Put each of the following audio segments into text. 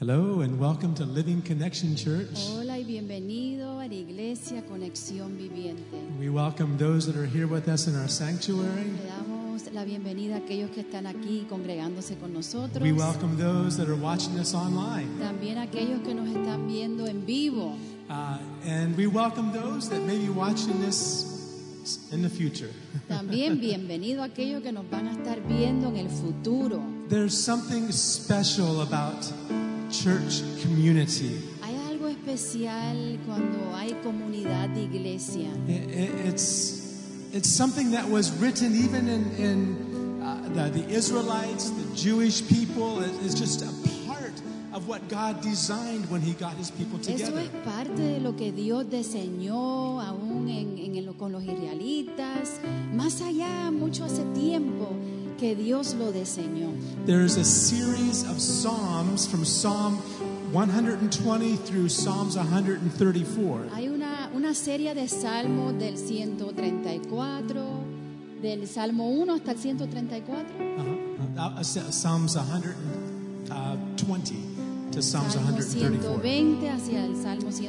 Hello and welcome to Living Connection Church. Hola y bienvenido a la Iglesia Conexión Viviente. We welcome those that are here with us in our sanctuary. Le damos la bienvenida a aquellos que están aquí congregándose con nosotros. We welcome those that are watching us online. También aquellos que nos están viendo en vivo. Uh, and we welcome those that may be watching this in the future. También bienvenido a aquellos que nos van a estar viendo en el futuro. There's something special about church community. Hay algo especial cuando hay comunidad de iglesia. It's, it's something that was written even in, in uh, the, the Israelites, the Jewish people. It- It's just a part of what God designed when He got His people Eso together. es parte de lo que Dios diseñó aún en, en con los israelitas. Más allá, mucho hace tiempo que Dios lo diseñó. There's a series of Psalms from Psalm 120 through Psalms 134. Hay una, una serie de salmos del 134, del Salmo 1 hasta el 134. Uh-huh. Uh, uh, Psalms 120 to Psalms Salmo 134. 120 hacia el Salmo And if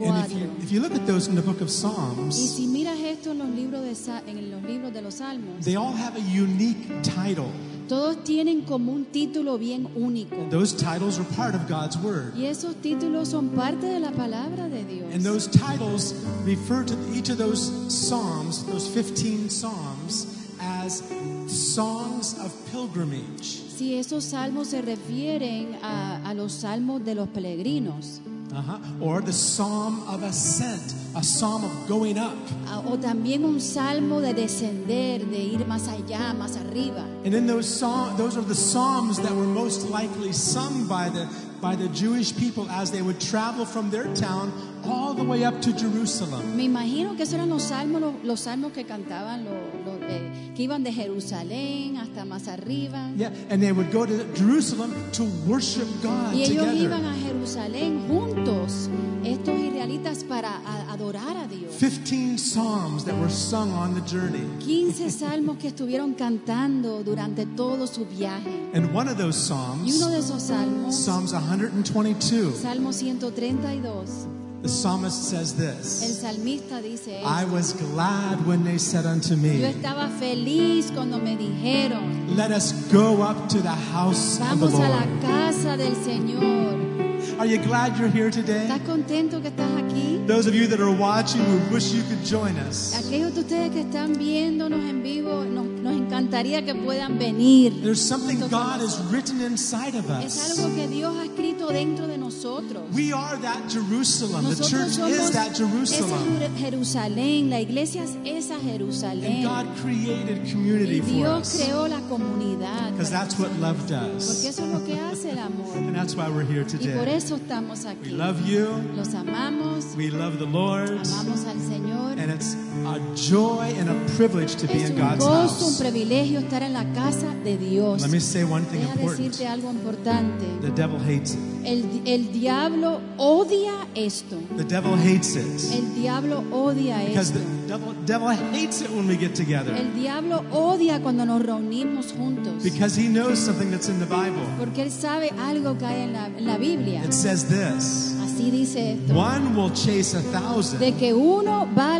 134. you, if you look at those in the book of Y Psalms, si miras esto en los libros de, en los libros de los salmos, they all have a unique title. todos tienen como un título bien único. Those titles are part of God's Word. Y esos títulos son parte de la palabra de And Dios. those titles refer to each of those Psalms, those 15 Psalms, as songs of pilgrimage. Si esos salmos se refieren a, a los salmos de los peregrinos, Uh-huh. Or the Psalm of Ascent, a psalm of going up. a- o también un salmo de descender, de ir más allá, más arriba. And then those psalm, those are the psalms that were most likely sung by the by the Jewish people as they would travel from their town all the way up to Jerusalem. Me imagino que esos eran los salmos, los, los salmos que cantaban, los, eh, que iban de Jerusalén hasta más arriba. Yeah, and they would go to Jerusalem to worship God Y ellos iban together. a Jerusalén juntos, estos israelitas, para a- adorar a Dios. 15 psalms that were sung on the journey. 15 salmos que estuvieron cantando durante todo su viaje. And one of those Y psalms, uno de esos salmos, Psalms 122, Salmo 132, the psalmist says this. el salmista dice I was glad when they said unto me. Yo estaba feliz cuando me dijeron, Let us go up to the house of the vamos a la Lord. casa del Señor. Are you glad you're here today? ¿Estás contento que estás aquí? Those of you that are watching, we wish you could join us. Aquellos de ustedes que están viéndonos en vivo, nos, nos encantaría que puedan venir. There's something God has written inside of Es us. algo que Dios ha escrito dentro de nosotros. We are that Jerusalem. The Nosotros church somos is that esa Jerusalem. Jer- Jerusalén, la iglesia es esa And Jerusalén. God created Y community for Dios us. creó la comunidad. Because that's what love does. Porque eso es lo que hace el amor. And that's why we're here Y por today. eso estamos We aquí. love you. Los amamos, We love the Lord. amamos al Señor. And it's a joy and a privilege to be Es in un God's gozo, un house. privilegio estar en la casa de Dios. Let me say one thing Deja decirte important. algo importante. The devil hates it. El, el diablo odia esto. The devil hates it. El diablo odia Because esto. the devil, devil hates it when we get together. El diablo odia cuando nos reunimos juntos. Because he knows something that's in the Bible. Porque él sabe algo que hay en la, en la Biblia. It says this Así dice esto. One will chase a thousand, De que uno va,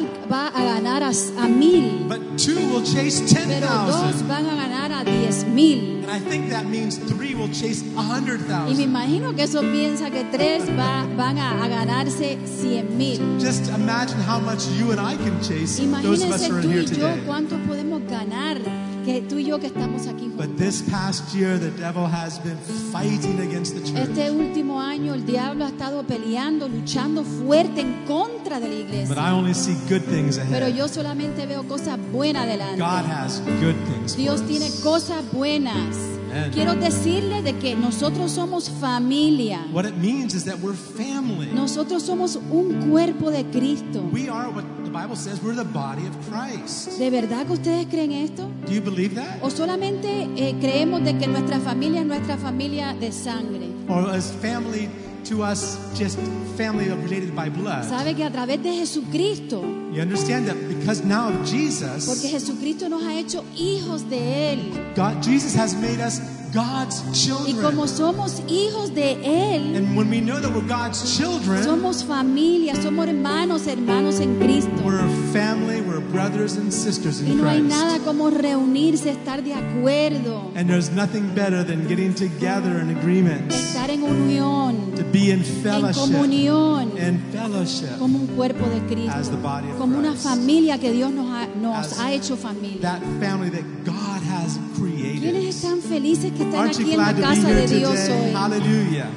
a ganar a, a mil, but two will chase ten pero dos thousand. van a ganar a diez mil. And I think that means three will chase a hundred Y me thousand. imagino que eso piensa que tres va- van a, a ganarse cien mil. Just imagine how much you and I can chase. Those of us Imagínense who are tú here y yo today. cuántos podemos ganar, que tú y yo que estamos aquí But this past year, the devil has been fighting against the church. Este último año el diablo ha estado peleando, luchando fuerte en contra de la But iglesia. I only see good things Pero ahead. yo solamente veo cosas buenas adelante. God has good things. Dios tiene cosas buenas. Amen. Quiero decirle de que nosotros somos familia. What it means is that we're family. Nosotros somos un cuerpo de Cristo. We are what the Bible says we're the body of Christ. ¿De verdad que ustedes creen esto? Do you believe that? ¿O solamente eh, creemos de que nuestra familia es nuestra familia de sangre? Or is family to us just family related by blood? ¿Sabe que a través de Jesucristo, You understand that because now of porque Jesus, Jesucristo nos ha hecho hijos de Él, God, Jesus has made us God's Y children, como somos hijos de Él, and when we know that we're God's children, somos familia, somos hermanos, hermanos en Cristo. we're a family, we're brothers and sisters Y in no hay Christ. nada como reunirse, estar de acuerdo, And there's nothing better than getting together in agreement, estar en unión, to be in en fellowship, comunión, in fellowship, como un cuerpo de as the Cristo, body of como una Christ. familia que Dios nos ha, nos As ha hecho familia. That family that God has created. ¿Quiénes están felices que están Aren't you aquí en la casa de Dios hoy?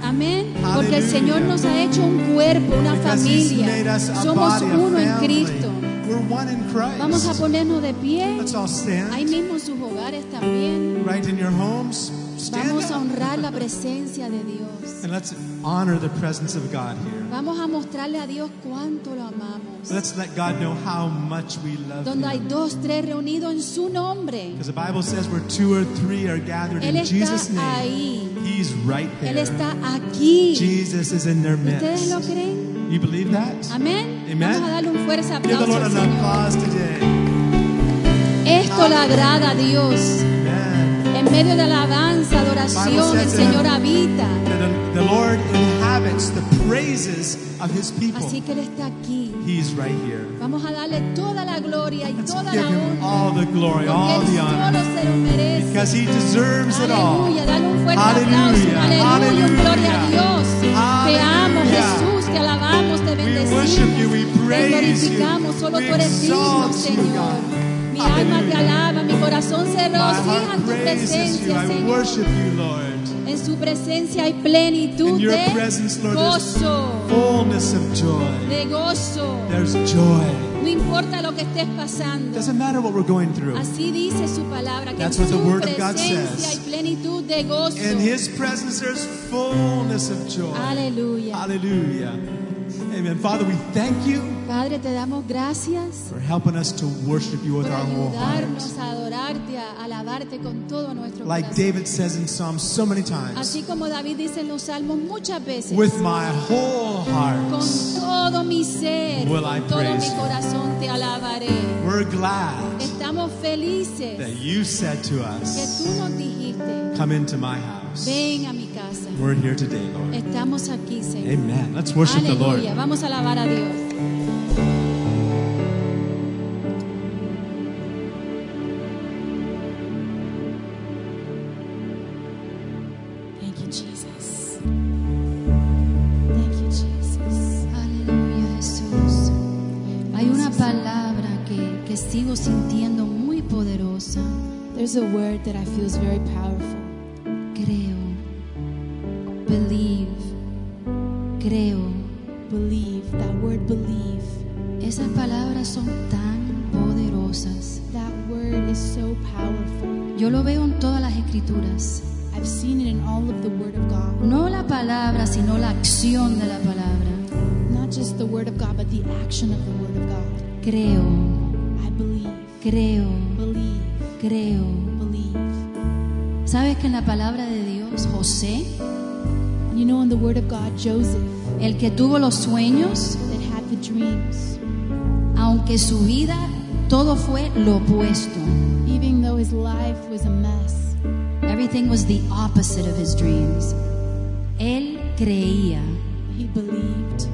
Amén. Porque el. Señor nos ha hecho un cuerpo, una familia. Somos uno en. Cristo. Vamos a ponernos de pie. Ahí mismo en sus hogares también. Vamos a honrar la presencia de Dios. And let's honor the presence of God here. Vamos a mostrarle a Dios cuánto lo amamos. Let's let God know how much we love Donde hay Him. dos, tres reunidos en su nombre. Because the Bible says where two or three are gathered Él in está Jesus' name, ahí. He's right Él there. está aquí. Jesus is in their ¿Ustedes lo midst. creen? You believe that? Amén. Amen. Vamos a darle un fuerte Give the aplauso Lord an applause today. Esto le agrada a Dios. En medio de alabanza, adoración, el Señor habita. The, Lord inhabits the praises of His people. Así que Él está aquí. He's right here. Vamos a darle toda la gloria y Let's toda give la Him honra. all the glory, all the honor. solo se lo merece. Because He deserves it all. Aleluya, dale un fuerte Hallelujah, aplauso. Aleluya, gloria a Dios. Te amo. Jesús, te alabamos, te We worship you, we bendecimos, te praise you, glorificamos. Solo tú eres digno, Señor. Mi alma te Hallelujah. alaba, mi corazón se regocija en tu presencia, I Señor. worship you, Lord. En su presencia hay plenitud In your de presence, Lord, there's gozo, fullness of joy. de gozo. There's joy. No importa lo que estés pasando. Doesn't matter what we're going through. Así dice su palabra, que That's en what the su word of God presencia says. hay plenitud de gozo. In His presence, there's fullness of joy. Aleluya. Hallelujah. Amen. Father, we thank you Padre, te damos gracias for helping us to worship you with por our whole hearts. a adorarte, a alabarte con todo nuestro Like corazón. David says in Psalms so many times, Así como David dice en los salmos muchas veces, with my whole heart, con todo mi ser, Will I con todo praise mi you. corazón te alabaré. we're glad Estamos felices that you said to que us, tú nos dijiste, Come into my house. ven a mi casa. We're here today, Lord. Estamos aquí, Señor. Amen. Let's worship the Lord. Aleluya. Vamos a alabar a Dios. There's a word that I feel is very powerful. Escrituras. I've seen it in all of the word of God. No la palabra, sino la acción de la palabra. Not just the word of God, but the action of the word of God. Creo. I believe. Creo. Believe. Creo. Believe. ¿Sabes que en la palabra de Dios, José, you know in the word of God, Joseph, el que tuvo los sueños, that had the dreams, aunque su vida todo fue lo opuesto. even though his life was a mess, Everything was the opposite of his dreams. Él creía. he believed.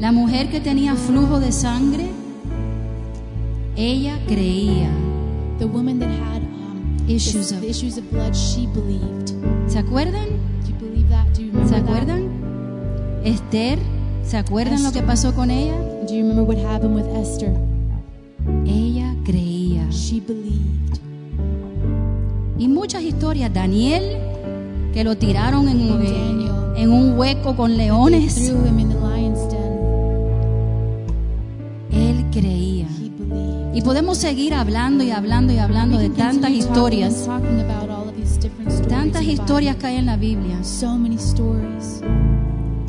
La mujer que tenía flujo de sangre, ella creía. The woman that had um, Issues the, of- issues of blood, she believed. ¿Se acuerdan? Do you believe that? Do you remember ¿Se that? acuerdan? Esther, ¿se acuerdan lo que pasó con ella? Do you remember what happened with Esther? Ella creía. She believed. Y muchas historias. Daniel, que lo tiraron en, Daniel. en un hueco con leones. Él creía. He believed. Y podemos seguir hablando y hablando y hablando de tantas historias. Tantas historias que hay en la Biblia. So many stories.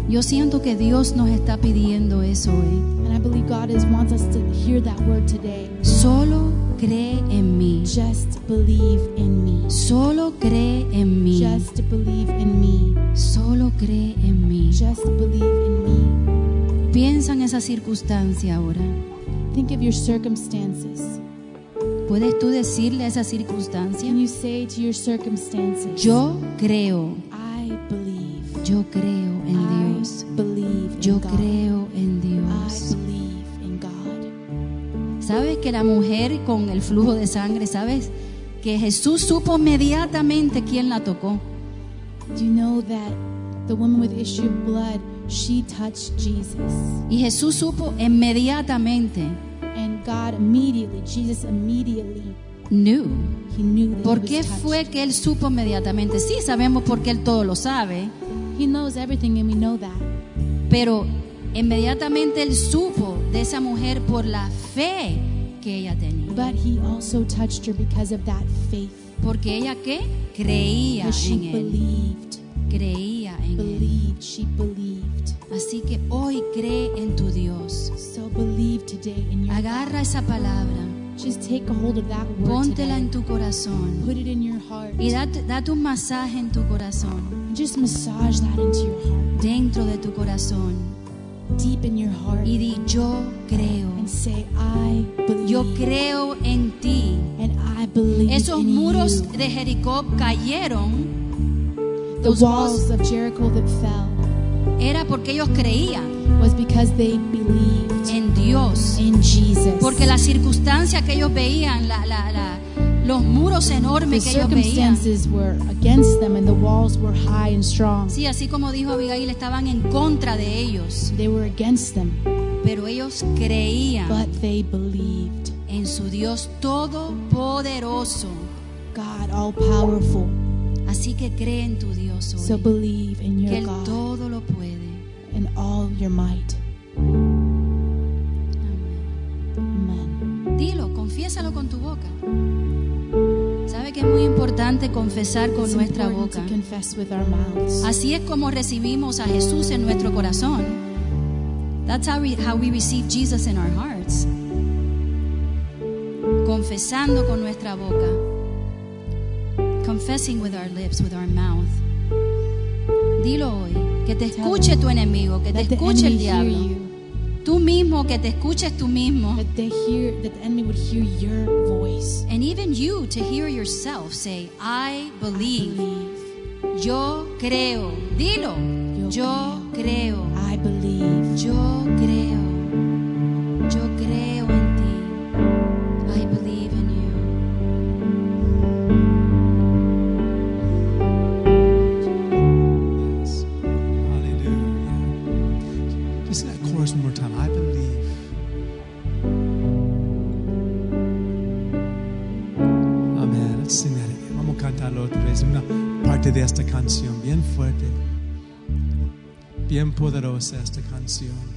Yo siento que Dios nos está pidiendo eso hoy. And I believe God is wants us to hear that word today. Solo cree en mí. Just believe in me. Solo cree en mí. Just believe in me. Solo cree en mí. Just believe in me. Piensa en esa circunstancia ahora. Think of your circumstances. ¿Puedes tú decirle a esa circunstancia? Can you say to your circumstances, Yo creo, I believe. yo creo en I Dios. believe Yo God. creo en ¿Sabes que la mujer con el flujo de sangre, sabes que Jesús supo inmediatamente quién la tocó? Do you know that the woman with issue of blood, she touched Jesus, Y Jesús supo inmediatamente, and God immediately, Jesus immediately, knew. he knew that ¿Por qué fue que él supo inmediatamente? Sí, sabemos porque él todo lo sabe, He knows everything, and we know that. pero inmediatamente él supo de esa mujer por la fe que ella tenía. But he also touched her because of that faith. Porque ella qué? Creía Because she en él. believed, Creía en él. believed, she believed. Así que hoy cree en tu Dios. So believe today in your Agarra esa palabra, Just take a hold of that word póntela today. en tu corazón Put it in your heart. y date, date un masaje en tu corazón, Just massage that into your heart, dentro de tu corazón deep in your heart, y di yo creo. and say, "I believe." Yo creo en ti. and I believe Esos in muros you. de Jericó cayeron The those walls of Jericho that fell era porque ellos creían was because they believed en Dios. in Jesus. Porque la circunstancia que ellos veían, la- la- la- los muros the enormes que ellos veían, circumstances were against them, and the walls were high and strong. sí, así como dijo Abigail, estaban en contra de ellos, They were against them, pero ellos creían but they believed. en su Dios todopoderoso. God, all powerful. Así que cree en tu Dios So hoy, believe in que your Él God todo lo puede. and all your might. Amen. Dilo, confiésalo con tu boca. ¿Sabe que es muy importante confesar con It's nuestra boca? Así es como recibimos a Jesús en nuestro corazón. That's how we, how we receive Jesus in our hearts. Confesando con nuestra boca. Confessing with our lips, with our mouth. Dilo hoy. Que te escuche tu enemigo, que te escuche el diablo. Tú mismo, que te escuches tú mismo. That they hear that the enemy would hear your voice. And even you to hear yourself say, I believe. Believe. Yo creo. Dilo. Yo Yo creo. I believe. Yo creo. Bien poderosa esta canción.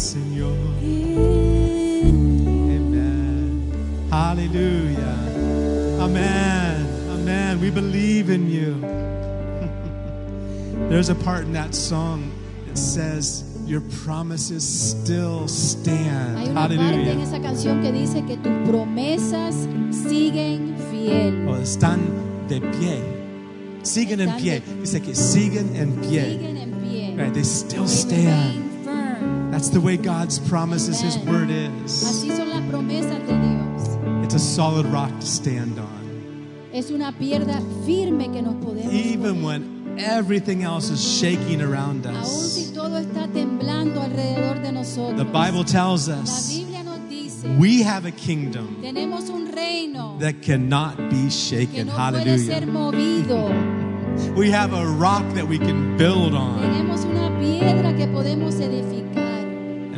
Señor. Amen. Hallelujah. Amen. Amen. We believe in you. There's a part in that song that says, Your promises still stand. Hay una Hallelujah. parte esa canción que dice que tus promesas siguen fiel. O están de pie. Siguen en pie. Dice que. Siguen en pie. Right, they still stand. That's the way God's promises, His word is. Así son las promesas de Dios. It's a solid rock to stand on. Es una piedra firme que nos podemos Even poner. when everything else is shaking around Aun si us. todo está temblando alrededor de nosotros. The Bible tells La us Biblia nos dice, we have a kingdom tenemos un reino that cannot be que shaken. no puede ser Hallelujah. movido. We have a rock that we can build on. Tenemos una piedra que podemos edificar.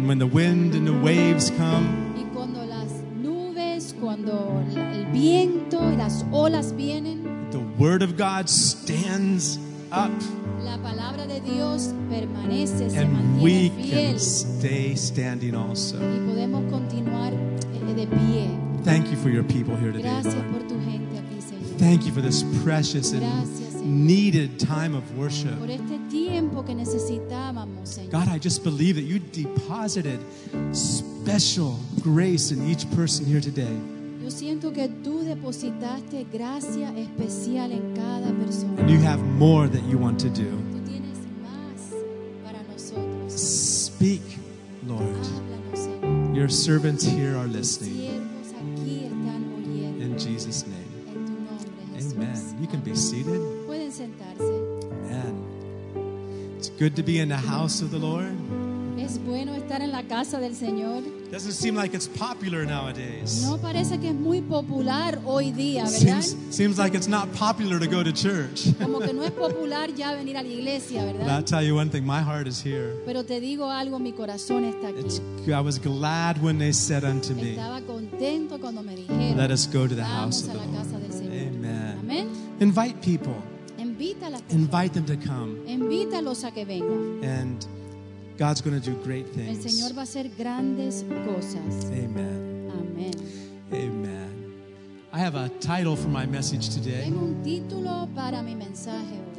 And when the wind and the waves come, Y cuando las nubes, cuando el viento y las olas vienen, the word of God stands up la palabra de Dios permanece, se and we mantiene can stay standing also. y podemos continuar eh, de pie. Thank you for your people here today, Gracias Lord. por tu gente aquí, Señor. Thank you for this precious and. Needed time of worship. Por este tiempo que necesitábamos, Señor. God, I just believe that you deposited special grace in each person here today. Yo siento que tú depositaste gracia especial en cada persona. And you have more that you want to do. Tú tienes más para nosotros. Speak, Lord. Your servants here are listening. You can be seated. Pueden sentarse. And it's good to be in the house of the Lord. Es bueno estar en la casa del Señor. Doesn't seem like it's popular nowadays. No parece que es muy popular hoy día, ¿verdad? Seems, seems like it's not popular to go to church. Como que no es popular ya venir a la iglesia, But I'll tell you one thing, my heart is here. Pero te digo algo, mi corazón está It's. I was glad when they said unto me, Estaba contento cuando me dijeron, Let us go to the house of the Lord. Invite people, invite them to come, Invítalos a que vengan. and God's going to do great El things. Señor va a hacer grandes cosas. Amen. Amén. Amen. I have a title for my message today. Tengo un título para mi mensaje hoy.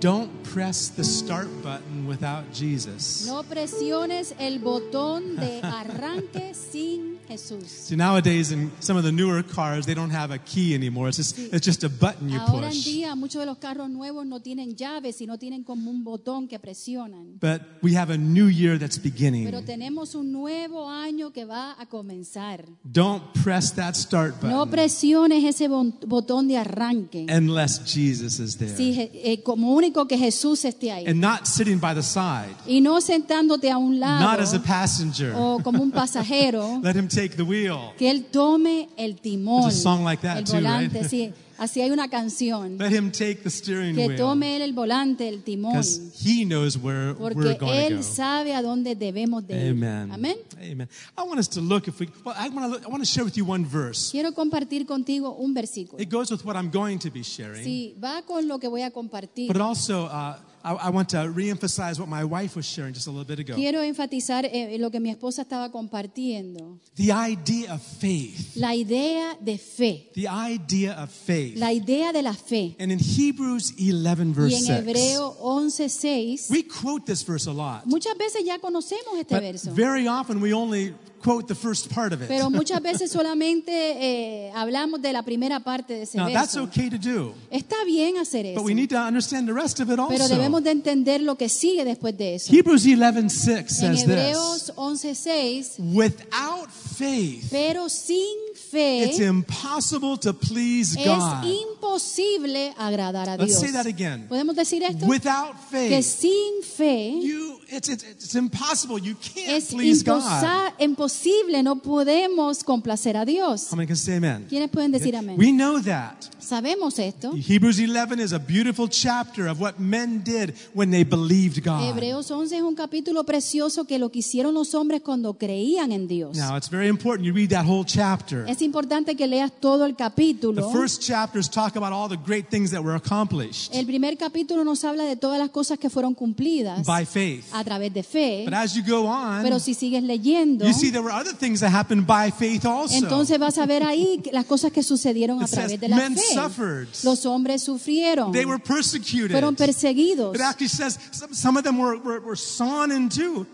Don't press the start button without Jesus. No presiones el botón de arranque sin Jesús. See, nowadays in some of the newer cars, they don't have a key anymore. It's just, it's just a button you Ahora en push. día muchos de los carros nuevos no tienen llaves, sino tienen como un botón que presionan. But we have a new year that's Pero beginning. tenemos un nuevo año que va a comenzar. Don't press that start No button presiones ese botón de arranque. unless Jesus is there. Si, eh, como único que Jesús esté ahí. And not sitting by the side, Y no sentándote a un not as a passenger. o como un pasajero. Let him take the wheel. que él tome el timón, There's a song like that el too, volante, right? sí, así hay una canción, Let him take the steering que wheel. tome él el volante, el timón, he knows where we're porque going to él go. sabe a dónde debemos de ir. Amen. Amén. Amen. I want us to look if we. Well, I want to. Look, I want to share with you one verse. Quiero compartir contigo un versículo. It goes with what I'm going to be sharing, Sí, va con lo que voy a compartir. but also uh, I, I want to reemphasize what my wife was sharing just a little bit ago. Quiero enfatizar eh, lo que mi esposa estaba compartiendo. The idea of faith. La idea de fe. The idea of faith. La idea de la fe. And in Hebrews 11 Y verse en 6, Hebreo 11:6, we quote this verse a lot, muchas veces ya conocemos este but verso. very often we only quote the first part of it. Pero muchas veces solamente eh, hablamos de la primera parte de ese Now that's verso. okay to do, Está bien hacer eso, but we need to understand the rest of it pero also. debemos de entender lo que sigue después de eso. Hebrews 11:6 En says this. Hebreos 11:6, Without faith, pero sin it's impossible to please es God. imposible agradar a Let's Dios. say that again. ¿Podemos decir esto? Without Que faith, sin fe you it's, it's, it's impossible. You can't es please God. imposible, no podemos complacer a Dios. How many can say amen? ¿Quiénes pueden decir amén? We know that. Sabemos esto. Hebrews 11 is a beautiful chapter of what men did when they believed God. Hebreos 11 es un capítulo precioso que lo que hicieron los hombres cuando creían en Dios. Now, it's very important you read that whole chapter. Es importante que leas todo el The capítulo. first chapters talk about all the great things that were accomplished El primer capítulo nos habla de todas las cosas que fueron cumplidas by faith. a través de fe. But as you go on, Pero si sigues leyendo, you see there were other things that happened by faith also. entonces vas a ver ahí las cosas que sucedieron a It través says, de la "Men fe. suffered." Los hombres sufrieron, they were persecuted. fueron perseguidos. It actually says some, some of them were, were, were sawn in two.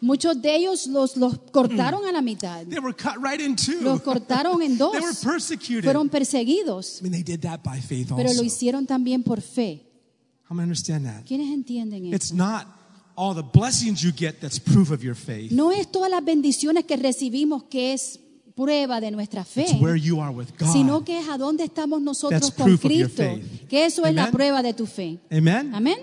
Muchos de ellos los, los cortaron a la mitad, They were cut right in two. los cortaron en dos, They were persecuted. fueron perseguidos, I mean, they did that by faith pero also. lo hicieron también por fe. How many understand that? ¿Quiénes entienden It's eso? not all the blessings you get that's proof of your faith. No es todas las bendiciones que recibimos que es prueba de nuestra fe, It's God. sino que es a dónde estamos nosotros con Cristo, que eso es la prueba de tu fe. Amen? Amén.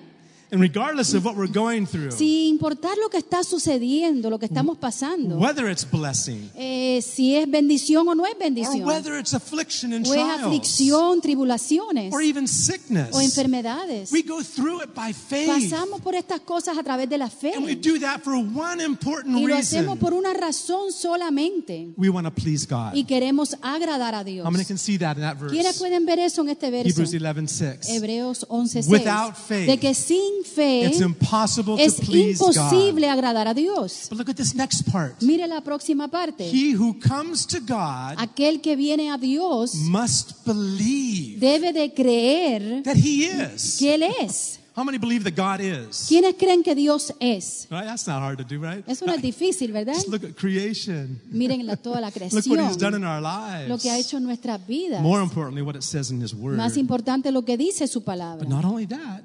And regardless of what we're going through, Sin importar lo que está sucediendo, lo que estamos pasando, whether it's blessing eh, si es bendición o no es or bendición, whether it's affliction and o es aflicción, tribulaciones or even sickness, o enfermedades, we go through it by faith. pasamos por estas cosas a través de la fe And we do that for one important y lo reason. hacemos por una razón solamente We want to please God. y queremos agradar a Dios. How many can see that in that verse? ¿Quiénes pueden ver eso en este verso? Hebrews 11:6. Hebreos 11:6. Without faith, de que sin fe It's impossible es to please God. imposible agradar a Dios. But look at this next part. Mire la próxima parte. He who comes to God Aquel que viene a Dios must believe debe de creer that He is. que Él es. How many believe that God is? ¿Quiénes creen que Dios es? Right? That's not hard to do, right? Eso no es difícil, ¿verdad? Just look at creation. Miren la- toda la Look what He's done creación, in our lives. lo que ha hecho en nuestras vidas. More importantly, what it says in His Word. Más importante lo que dice su But palabra. not only that,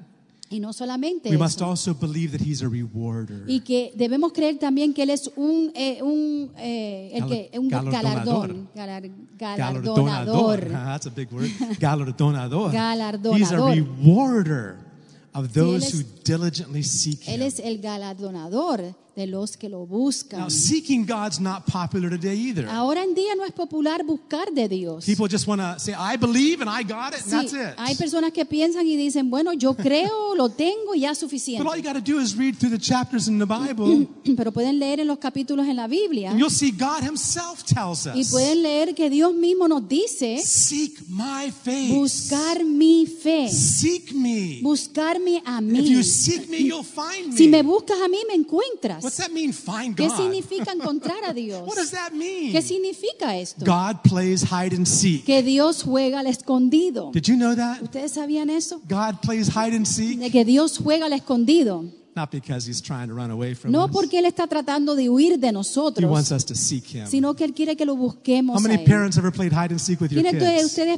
Y no solamente we must also believe that He's a rewarder. Y que debemos creer también que Él es un, eh, un, eh, el que, un Galardonador. galardón, Galardonador. That's a big word. Galardonador. Galardonador. He's a rewarder of those es- who diligently seek Él es el galardonador de los que lo buscan. Now, seeking God's not popular today either. Ahora en día no es popular buscar de Dios. People just want to say, I believe and I got it, and that's it. hay personas que piensan y dicen, bueno, yo creo, lo tengo y ya es But all you suficiente. got to do is read through the chapters in the Bible, Pero pueden leer en los capítulos en la Biblia and you'll see God Himself tells y us, pueden leer que Dios mismo nos dice Seek my face. buscar mi fe, Seek me. buscarme a If mí. you seek me, you'll find Si me me. buscas a mí, me encuentras. What's that mean, find ¿Qué God? significa encontrar a Dios? What does that mean? ¿Qué significa esto? God plays hide and seek. Que Dios juega al escondido. Did you know that? ¿Ustedes sabían eso? God plays hide and seek? De que Dios juega al escondido. Not because He's trying to run away from No us. porque Él está tratando de huir de He wants nosotros, us to seek Him. sino que Él quiere que lo How busquemos a many parents ever played hide and seek with your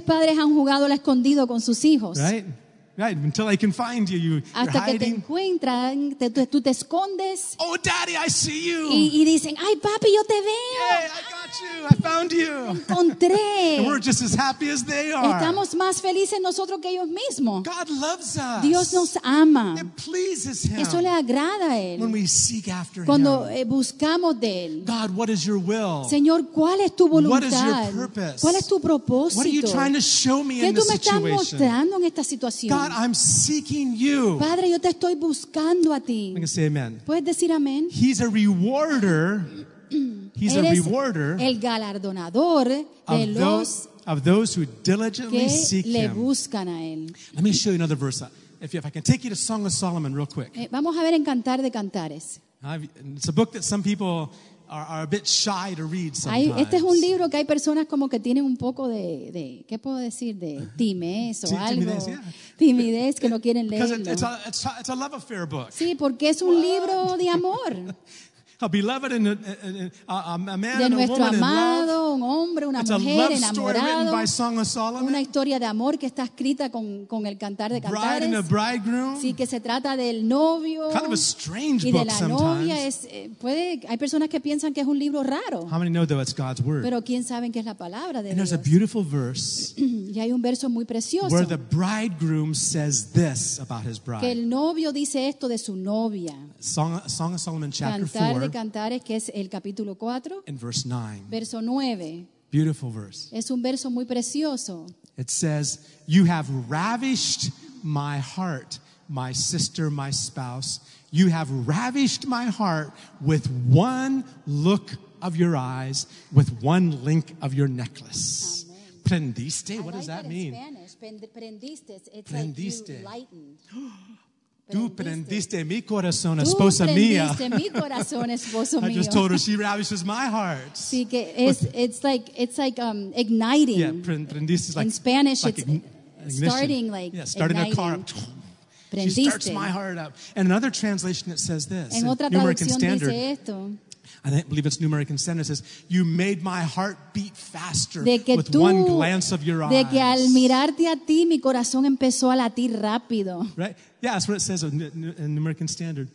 padres han jugado al escondido con sus hijos? Right? Right. Until they can find you, you you're Hasta que te hiding. encuentran, te- tú, te escondes Oh, Daddy, I see you. y, y dicen, ay papi, yo te veo, I got you. I found you. encontré. And we're just as happy as they are. Estamos más felices nosotros que ellos mismos. God loves us. Dios nos ama. It pleases Him Eso le agrada a Él. when we seek after Cuando Him. eh, buscamos de Él. God, what is your will? Señor, ¿cuál es tu voluntad? What is your purpose? ¿Cuál es tu propósito? What are you trying to show me ¿Qué in tú me estás mostrando en esta situación? God, I'm seeking you. Padre, yo te estoy buscando a ti. I can say amen. ¿Puedes decir amén? He's a rewarder. He's a Eres rewarder el galardonador de of los those, of those who diligently seek le buscan a Él. Let me show you another verse. If, if I can take you to Song of Solomon real quick. Eh, vamos a ver en Cantar de Cantares. I've- It's a book that some people are, are a bit shy to read Hay- sometimes. este es un libro que hay personas como que tienen un poco de, de ¿qué puedo decir? De timez o algo. timidez, yeah. Timidez que no quieren leerlo. it, it's, a, it's, a, it's a love affair book. Sí, porque es un libro de amor. A beloved and a, a, a, a man de and a nuestro woman in love. amado, un hombre, una It's a mujer love story written enamorado, by Song of Solomon. una historia de amor que está escrita con, con el cantar de Bride and a cantares. bridegroom. Sí, que se trata del novio Kind of a strange y de book la novia. sometimes. Es, eh, puede, hay personas que piensan que es un libro raro, How many know though it's God's word? pero quién sabe es la palabra de And there's a Dios. beautiful verse Y hay un verso muy precioso where the bridegroom says this about his que bride. el novio dice esto de su novia. Song, Song of Solomon chapter Cantar de 4 cantares, que es el capítulo 4, and verse 9. verso 9. Beautiful verse. Es un verso muy precioso. It says, You have ravished my heart, my sister, my spouse. You have ravished my heart with one look of your eyes with one link of your necklace. Prendiste? What does that mean? Prendiste. It's Prendiste. like you lightened. Tú prendiste mi corazón, esposa mía. mi corazón, esposo I just told her she ravishes my heart. Sí, que es, it's like, it's like um, igniting. Yeah, prendiste like In Spanish, like it's ign- ignition. starting like yeah, starting a car up. igniting. She starts my heart up. And another translation it says this. En otra American traducción Standard, dice esto, I believe it's New American Standard it says, "You made my heart beat faster de que with tú, one glance of your de que al eyes." mirarte a ti mi corazón empezó a latir rápido. Right? Yeah, that's what it says in New American Standard.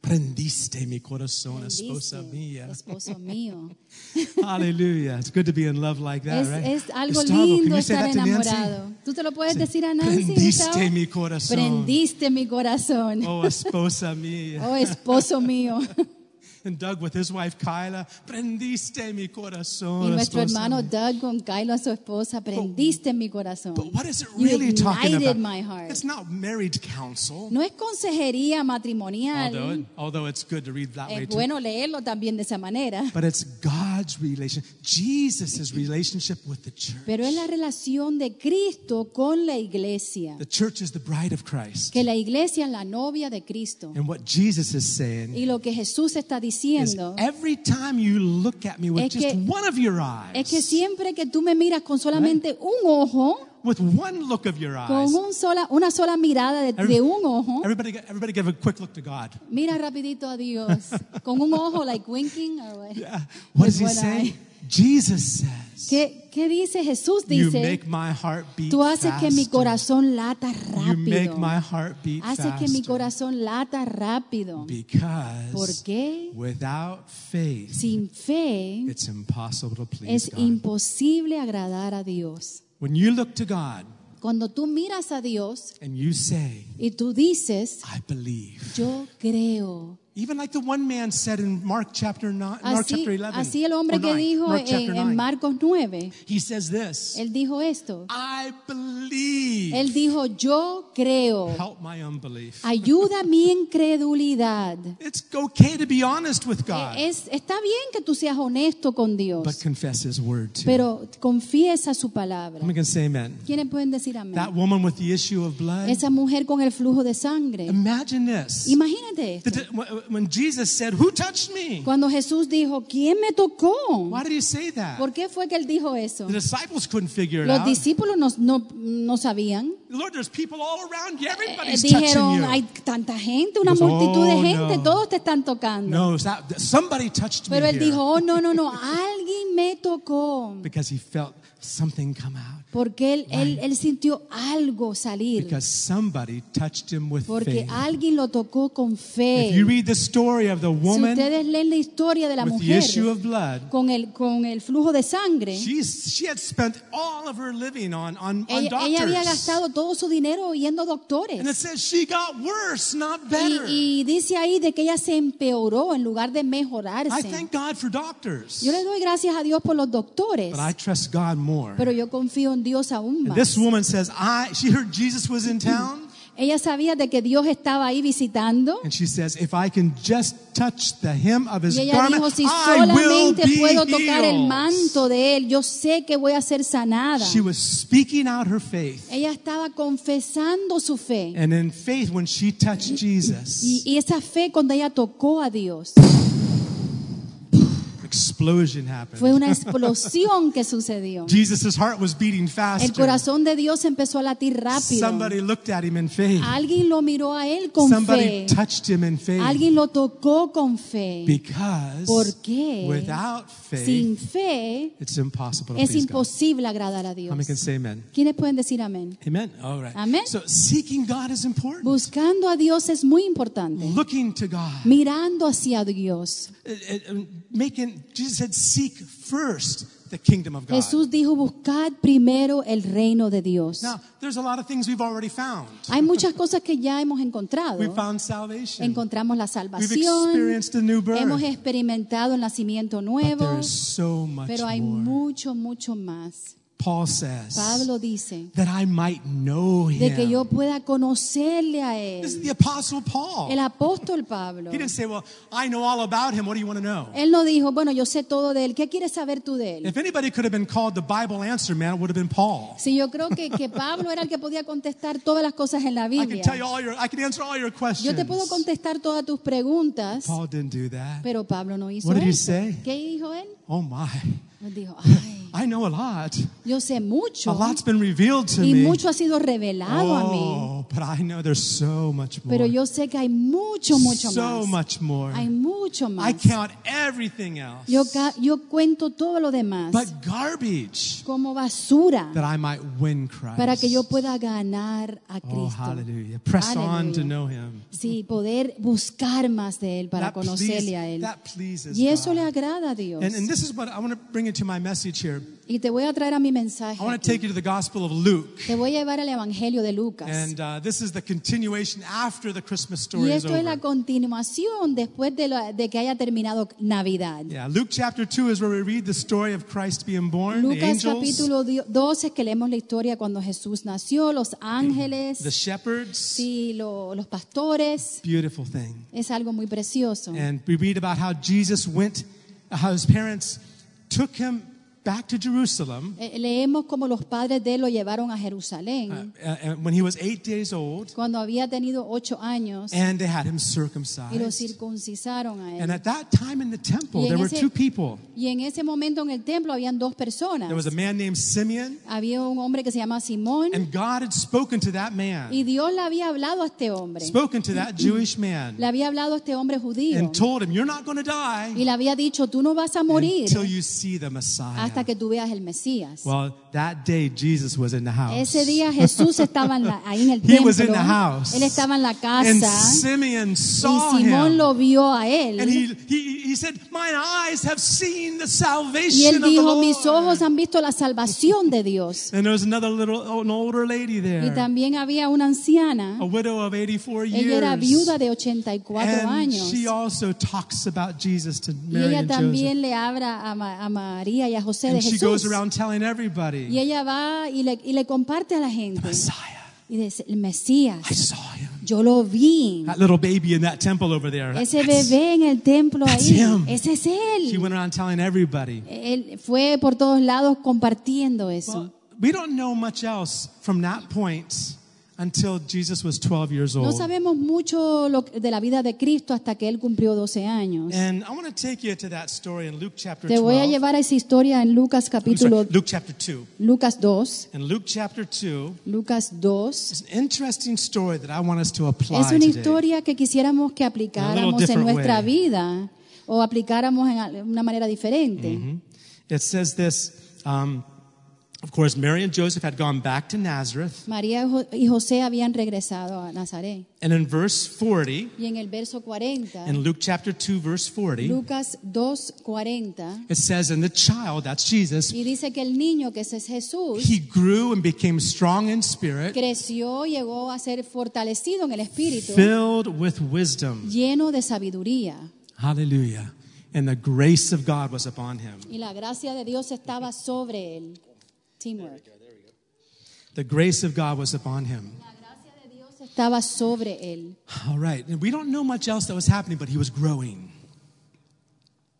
Prendiste mi corazón, esposa mía. esposo mío. Hallelujah. It's good to be in love like that, Es, right? es algo Gustavo, lindo estar enamorado. ¿Tú te lo puedes Sí. decir a Nancy? Prendiste mi corazón. Prendiste mi corazón. Oh, esposa mía. Oh, esposo mío. And Doug with his wife Kyla, prendiste mi corazón. Y nuestro hermano. Doug con Kylo a su esposa, prendiste mi corazón. But what is it really talking about? my heart. It's not married counsel. No es consejería matrimonial. Although, it- although it's good to read that way Es too. bueno leerlo también de esa manera. But it's God's relation, Jesus' relationship with the church. Pero es la relación de Cristo con la iglesia. The church is the bride of Christ. Que la iglesia es la novia de Cristo. And what Jesus is saying Y lo que Jesús está is diciendo every time you look at me with Es just one of your es que eyes, siempre que tú me miras con solamente un ojo, with one look of your eyes, con un sola, una sola mirada de, Every- de un ojo, everybody, everybody give a quick look to God. mira rapidito a Dios. Con un ojo, like winking or what? Yeah. What does he say? Jesus says, ¿Qué, qué dice Jesús? You Dice, make my heart beat tú haces que mi corazón lata You make rápido. my heart beat Haces que mi corazón lata rápido. Because ¿Por qué? without faith, Sin fe it's impossible to please es God. imposible agradar a Dios. When you look to God Cuando tú miras a Dios and you say, y tú dices, I believe. yo creo. Even like the one man said in Mark chapter, nine, Mark Así, chapter 11. así el hombre que dijo en, 9. Marcos 9, He says this él dijo esto. I believe. Él dijo, yo creo. Help my unbelief. Ayuda mi incredulidad. It's okay to be honest with God, Es, está bien que tú seas honesto con Dios, but confess His word too. pero confiesa su palabra. How many can say amen? ¿Quiénes pueden decir amén? That woman with the issue of blood. Esa mujer con el flujo de sangre. Imagine this. Imagínate esto. The- When Jesus said, Who touched me? Cuando Jesús dijo, ¿quién me tocó? Why did he say that? ¿Por qué fue que él dijo eso? The disciples couldn't figure it Los out. discípulos no, no, no sabían. Lord, there's people all around you. Eh, Everybody's touching Dijeron, you. hay tanta gente, una He goes, multitud de "Oh, gente, no. todos te están tocando. No, it's not- somebody touched Pero me él here. dijo, oh, no, no, no, alguien me tocó. because he felt something come out. Porque él, él, él sintió algo salir. Because somebody touched him with Porque faith. alguien lo tocó con fe. If you read the story of the Si woman ustedes leen la historia de la with the mujer issue of blood, con el, con el flujo de sangre, she's, she had spent all of her living on, on, on ella, ella había doctors. gastado todo su dinero yendo a doctores. And it says she got worse, not better. Y, y dice ahí de que ella se empeoró en lugar de I mejorarse. thank God for doctors. Yo le doy gracias a Dios por los doctores, But I trust God more. Pero yo confío en Dios aún And this woman says, I, she heard Jesus was in town. Ella sabía de que Dios estaba ahí visitando And she says, if I can just touch the hem of his y ella garment, dijo, si I will solamente be puedo tocar el healed." manto de él, yo sé que voy a ser sanada. She was speaking out her faith. Ella estaba confesando su fe. And in faith, when she touched Jesus, Y, y esa fe cuando ella tocó a Dios, explosion happened. fue una explosión que sucedió. Jesus' heart was beating El faster. corazón de Dios empezó a latir rápido. Somebody looked at him in faith. Alguien lo miró a él con Somebody fe. touched him in faith. Alguien lo tocó con fe. Because ¿Por qué? without faith, Sin fe it's impossible to es please God. imposible agradar a Dios. many can say amen? ¿Quiénes pueden decir amén? Amen. All right. Amen. So seeking God is important. Buscando a Dios es muy importante. Looking to God. Mirando hacia Dios. Uh, uh, Making Jesus said, "Seek first the kingdom of God." Jesús dijo, buscad primero el reino de Dios. Now, there's a lot of things we've already found. Hay muchas cosas que ya hemos encontrado. We found salvation. Encontramos la We've salvación, experienced a new birth. hemos experimentado el nacimiento nuevo, pero hay mucho, mucho más. Paul says, Pablo dice, that I might know him. de que yo pueda conocerle a This is él. the Apostle Paul. El apóstol Pablo. He didn't say, Well, I know all about him. What do you want to know? Él no dijo, bueno, yo sé todo de él. ¿Qué quieres saber tú de él? If anybody could have been called the Bible answer man, it would have been Paul. Si yo creo que, que Pablo era el que podía contestar todas las cosas en la I can Biblia. tell you all your, I can answer all your questions. Yo te puedo contestar todas tus preguntas, Paul didn't do that. pero Pablo no hizo What did he eso. say? ¿Qué dijo él? Oh my, Él dijo, ay, I know a lot. yo sé A mucho lot's been revealed to y me. mucho ha sido revelado a mí, Oh, but I know there's so much more. pero yo sé que hay mucho, mucho so más. much more. Hay mucho I más. count everything else Yo, yo cuento todo lo demás but garbage como basura that I might win Christ. para que yo pueda ganar a oh, Cristo. hallelujah. Press on to know Him. Sí, poder buscar más de Él para That, conocerle a please- Él. that pleases Y eso God. le agrada a Dios. And, and this is what I want to bring into my message here. Y te voy a traer a mi mensaje. I want to take you to the Gospel of Luke. Te voy a llevar al Evangelio de Lucas. And uh, this is the continuation after the Christmas Y story is esto es la over. continuación después de, la- de que haya terminado Navidad. Yeah, Luke chapter 2 is where we read the story of Christ being born, the Lucas angels, capítulo di- 12 que leemos la historia cuando Jesús nació, los the ángeles, shepherds. sí, lo- los pastores. Beautiful thing. Es algo muy precioso. And we read about how Jesus went, how his parents took him back to Jerusalem Eh, Leemos como los padres de él lo llevaron a Jerusalén uh, uh, when he was eight days old, cuando había tenido ocho años and they had him y lo circumcised. circuncisaron a And él. at that time in the temple, Y there were two people. Y en ese momento en el templo habían dos personas. There was a man named Simeon, Había un hombre que se llama Simón and God had spoken to that man, y Dios le había hablado a este hombre. spoken to that Jewish man, Le había hablado a este hombre judío and told him, You're not going to y die le había dicho, tú no vas a morir until you see the Messiah. hasta que tú veas el Mesías. Well, that day Jesus was in the house. Ese día Jesús estaba en la- ahí en el He templo. was in the house. Él estaba en la And casa Simeon y Simón him. lo vio a And él. he, he, he said, Mine eyes have seen the Y él of the dijo, mis ojos han visto la salvación de Dios. And there was another little, an older lady Y there, también había una anciana. a widow of 84 Ella era years. viuda de 84 And años. she also talks about Jesus to Y ella and Joseph. también le habla a, Ma- a María y a José de And she goes Jesús. around telling Y everybody, ella va y le, y le comparte a la gente. Messiah, Y dice, el Mesías, I saw him. yo lo vi. That little baby in that temple over there. Ese that's- bebé en el templo that's ahí, him. ese es She él. went around telling everybody. Él fue por todos lados compartiendo eso. Well, we don't know much else from that point until Jesus was 12 years No old. sabemos mucho lo- de la vida de Cristo hasta que él cumplió 12 años. And I want to take you to that story in Luke chapter Te voy a 12. llevar a esa historia en Lucas I'm sorry, capítulo Luke chapter 2. Lucas 2. In Luke chapter 2, Lucas 2. it's an interesting story that I want us to apply Es una today. historia que quisiéramos que aplicáramos en nuestra way. vida o aplicáramos en una manera diferente. Mm-hmm. It says this, um, of course, Mary and Joseph had gone back to Nazareth. María y José habían regresado a Nazaret. And in verse 40, Y en el verso 40, in Luke chapter 2, verse 40, Lucas 2:40, it says, And the child, that's Jesus, y dice que el niño, que es Jesús, he grew and became strong in spirit, creció, llegó a ser fortalecido en el espíritu, filled with wisdom. lleno de sabiduría. Hallelujah. And the grace of God was upon him. Y la gracia de Dios estaba sobre él. Teamwork. The grace of God was upon him. Estaba sobre él. All right. And we don't know much else that was happening, but he was growing.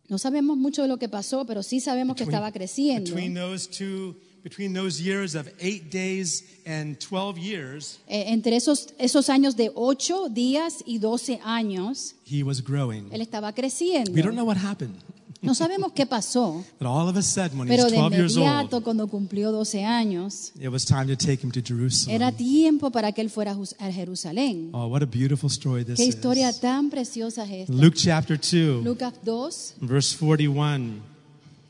No sabemos mucho de lo que pasó, pero sí sabemos que estaba creciendo. Between those two, between those years of eight days and 12 years, Eh, entre esos, esos años de 8 días y 12 años, he was growing. él estaba creciendo. We don't know what happened. No sabemos qué pasó, But all of a sudden, when he pero was de 12 years inmediato, old, cuando cumplió 12 años, it was time to take him to Jerusalem. era tiempo para que él fuera a Jus- a Jerusalén. Oh, what a beautiful story this Qué historia is. tan preciosa es esta. Luke chapter 2, Lucas 2, verse 41.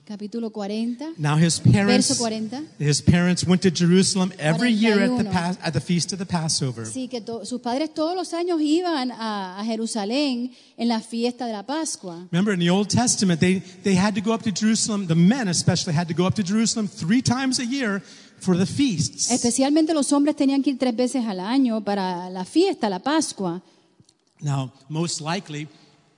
Capítulo 40, Now his verso parents, 40. his parents went to Jerusalem every year at the, 41. pas- at the feast of the Passover. Sí, que to- sus padres todos los años iban a, a Jerusalén en la fiesta de la Pascua. Remember in the Old Testament, they, they had to go up to Jerusalem, the men especially had to go up to Jerusalem three times a year for the feasts. Especialmente los hombres tenían que ir tres veces al año para la fiesta, la Pascua. Now, most likely,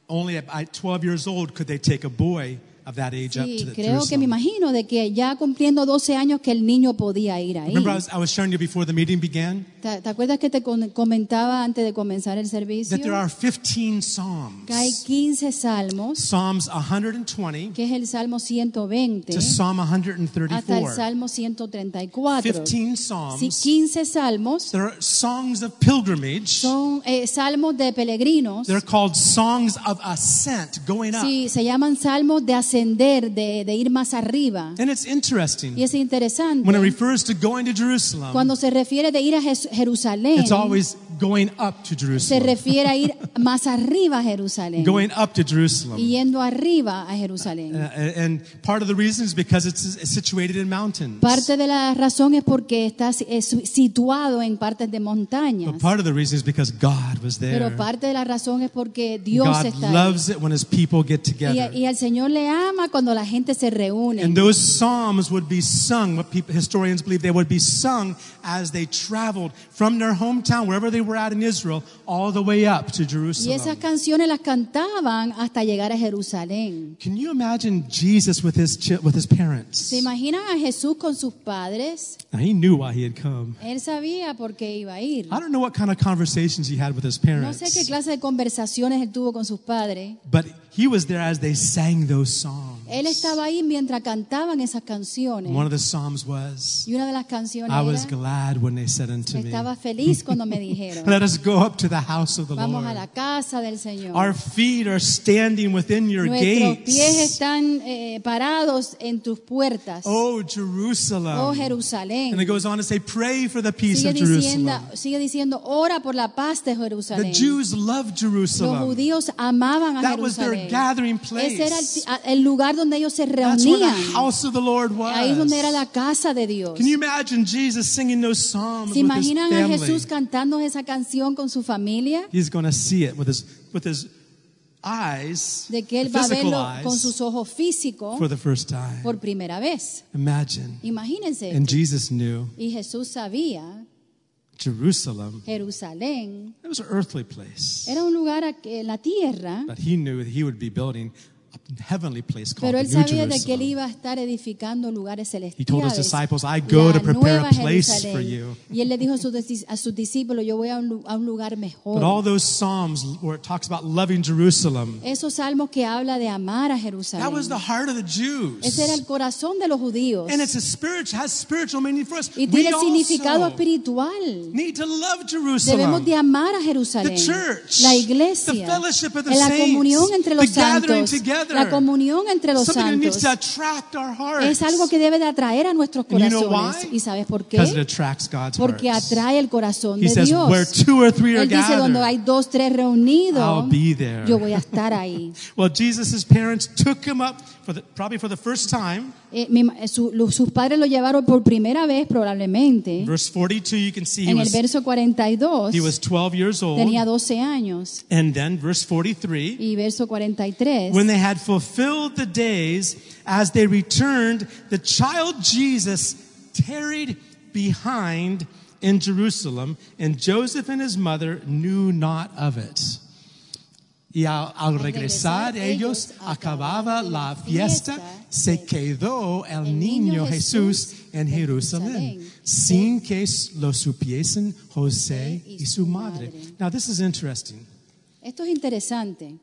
only at 12 years old could they take a boy of that age up Sí, to the creo que me Jerusalem. imagino de que ya cumpliendo 12 años que el niño podía ir ahí. Remember, I was, I was sharing you before the meeting began ¿Te, te acuerdas que te con- comentaba antes de comenzar el servicio? that there are 15 Psalms. Que hay 15 salmos, Psalms 120 que es el Salmo 120 to Psalm hasta el 134. Salmo 134. 15 Sí, Psalms. 15 salmos There are songs of pilgrimage. son eh, salmos de peregrinos. They're called songs of ascent, going up. Sí, se llaman salmos de ascender, de, de ir más arriba. And it's interesting. Y es interesante. When it refers to going to Jerusalem, Cuando se refiere de ir a Jerusalén, it's always going up to Jerusalem. se refiere a ir más arriba a Jerusalén. Going up to Y Jerusalem. yendo arriba a Jerusalén. Uh, and part of the reason is because it's situated in mountains. Parte de la razón es porque está situado en partes de montañas. But part of the reason is because God was there. Pero parte de la razón es porque Dios God está ahí. loves it when his people get together. y al Señor le ama cuando la gente se reúne. And those psalms would be sung, what people, historians believe they would be sung as they traveled from their hometown, wherever they were at in Israel, all the way up to Y esas Jerusalem. canciones las cantaban hasta llegar a Jerusalén. Can you imagine Jesus with his, with his parents? ¿Se imaginan a Jesús con sus padres? Now, he knew why he had come. Él sabía por qué iba a ir. I don't know what kind of conversations he had with his parents. No sé qué clase de conversaciones él tuvo con sus padres. but he was there as they sang those songs. Él estaba ahí mientras cantaban esas canciones. One of the psalms was, Y una de las canciones I was era, glad when they said unto me, estaba feliz cuando me dijeron, Let us go up to the house of the vamos a Lord. la casa del Señor. Our feet are standing within your Nuestros pies gates. están eh, parados en tus puertas. Oh, Jerusalem. Oh Jerusalem! And it goes on to say, Pray for the peace Sigue of diciendo, Jerusalem. sigue diciendo, ora por la paz de Jerusalén. The Jews loved Los Jerusalem. judíos amaban a That was their gathering place. Ese era el, a- el lugar donde ellos se reunían. Ahí es donde era la casa de Dios. Can you imagine Jesus singing those psalms ¿Se imaginan a? Jesús cantando esa canción con su familia? He's going to see it with his with his eyes, De que él va a physical verlo eyes, con sus ojos físicos for the first time. por primera vez. Imagine. Imagínense. Y Jesús sabía, Jerusalem. Jerusalén It was an earthly place, era un lugar en la tierra, but he knew that he would be building heavenly place called pero the él sabía de que él iba a estar edificando lugares He told his celestiales. disciples, "I go la to prepare a nueva place Jerusalén. for you." Y él le dijo a sus, dis- a sus discípulos, yo voy a un, lu- a un lugar mejor. But all those psalms where it talks about loving Jerusalem, Esos salmos que habla de amar a that Jerusalén. was the heart of the Jews. Ese era el corazón de los judíos. And it's a spiritual, has spiritual meaning for us. Y We tiene significado also espiritual. need to love Debemos Jerusalem. de amar a Jerusalén, The church, la the iglesia, fellowship of the la saints, comunión entre los the gathering santos, together. La comunión entre los santos. Es algo que debe de atraer a nuestros corazones. ¿Y sabes por qué? Porque atrae el corazón de Dios. where two or three are Él dice, donde hay dos, tres reunidos, yo voy a estar ahí. Well, Jesus' parents took him up for the, probably for the first time. Eh, mi ma- su- lo- sus padres lo llevaron por primera vez, probablemente. Verse 42, you can see he En el was, verso 42, he was 12 years old. tenía 12 años. And then, verse 43, Y verso 43, when they had fulfilled the days, as they returned, the child Jesus tarried behind in Jerusalem, and Joseph and his mother knew not of it. Y al, al regresar ellos, acababa la fiesta, se quedó el niño Jesús en Jerusalén, sin que lo supiesen José y su madre. Now, this is interesting. esto es interesante.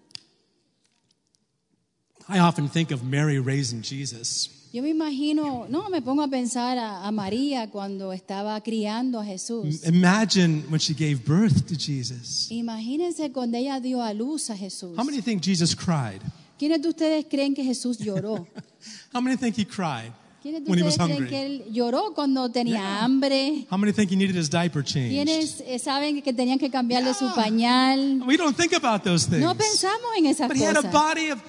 I often think of Mary raising Jesus. Yo me imagino, no, me pongo a pensar a, a María cuando estaba criando a Jesús. Imagine when she gave birth to Jesus. Imagínense cuando ella dio a luz a Jesús. How many think Jesus cried? ¿Quiénes de ustedes creen que Jesús lloró? How many think he cried ¿Quiénes de when he was ustedes creen hungry? que él lloró cuando tenía Yeah. hambre? How many think he needed his diaper changed? ¿Quiénes eh, saben que tenían que cambiarle su pañal? We don't think about those things. No pensamos en esas But he had a cosas. body of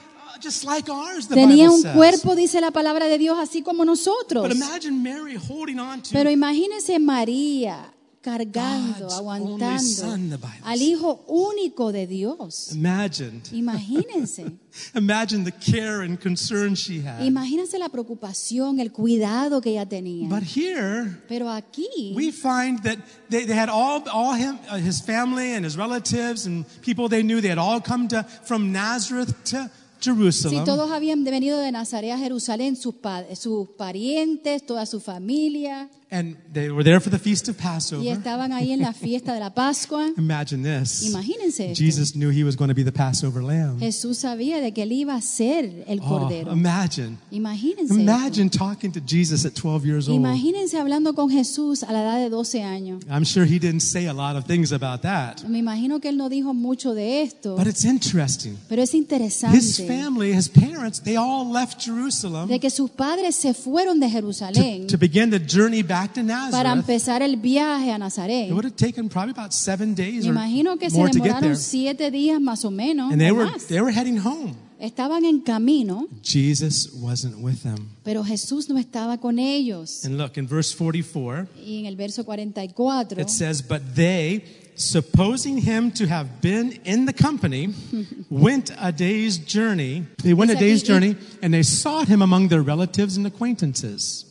just like ours, the Tenía Bible un says. cuerpo, dice la palabra de Dios, así como nosotros. But imagine Mary holding on to Pero imagínense María cargando, God's only aguantando son, the Bible al Hijo único de Dios. Imagine. Imagínense. Imagine the care and concern she had. Imagínense la preocupación, el cuidado que ella tenía. But here, Pero aquí we find that they, they had all, all him, uh, his family and his relatives and people they knew, they had all come to, from Nazareth to, Si todos habían venido de Nazaret a Jerusalén, sus, sus parientes, toda su familia, and they were there for the feast of Passover. y estaban ahí en la fiesta de la Pascua, Imagine this. imagínense esto. Jesus knew he was going to be the Passover lamb. Jesús sabía de que él iba a ser el Oh, cordero. imagine. Imagínense. esto. Imagine talking to Jesus at 12 years old. Imagínense hablando con Jesús a la edad de 12 años. I'm sure he didn't say a lot of things about that. Me imagino que él no dijo mucho de esto, But it's interesting. pero es interesante. His family, his parents, they all left Jerusalem de que sus padres se fueron de to, Jerusalén to begin the journey back to para empezar el viaje a Nazaret. It would have taken probably about seven days Me or imagino que se more to get there. demoraron siete días más o menos. And they o were, más. they were heading home. Estaban en camino, Jesus wasn't with them. pero Jesús no estaba con ellos. And look, in verse 44, Y en el verso 44 it says, But they, supposing him to have been in the company, went a day's journey. They went a Dice aquí, day's y- journey, and they sought him among their relatives and acquaintances.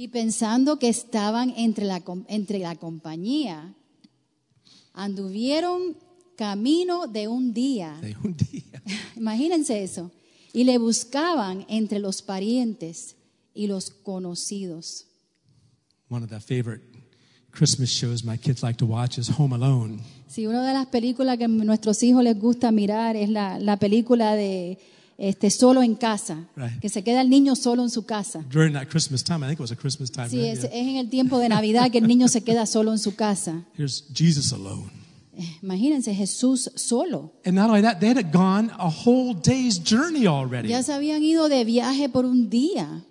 Y pensando que estaban entre la, entre la compañía, anduvieron camino de un día. They- un día. Imagínense eso. Y le buscaban entre los parientes y los conocidos. One of the favorite Christmas shows my kids like to watch is Home Alone. Si una de las películas que a nuestros hijos les gusta mirar es la, la película de este, Solo en casa, Right. que se queda el niño solo en su casa. During that Christmas time, I think it was a Christmas time. Sí, right? es, Yeah. es en el tiempo de Navidad que el niño se queda solo en su casa. Here's Jesus alone. Eh, Imagínense, Jesús solo. And not only that, they had gone a whole day's journey already. Ya se habían ido de viaje por un día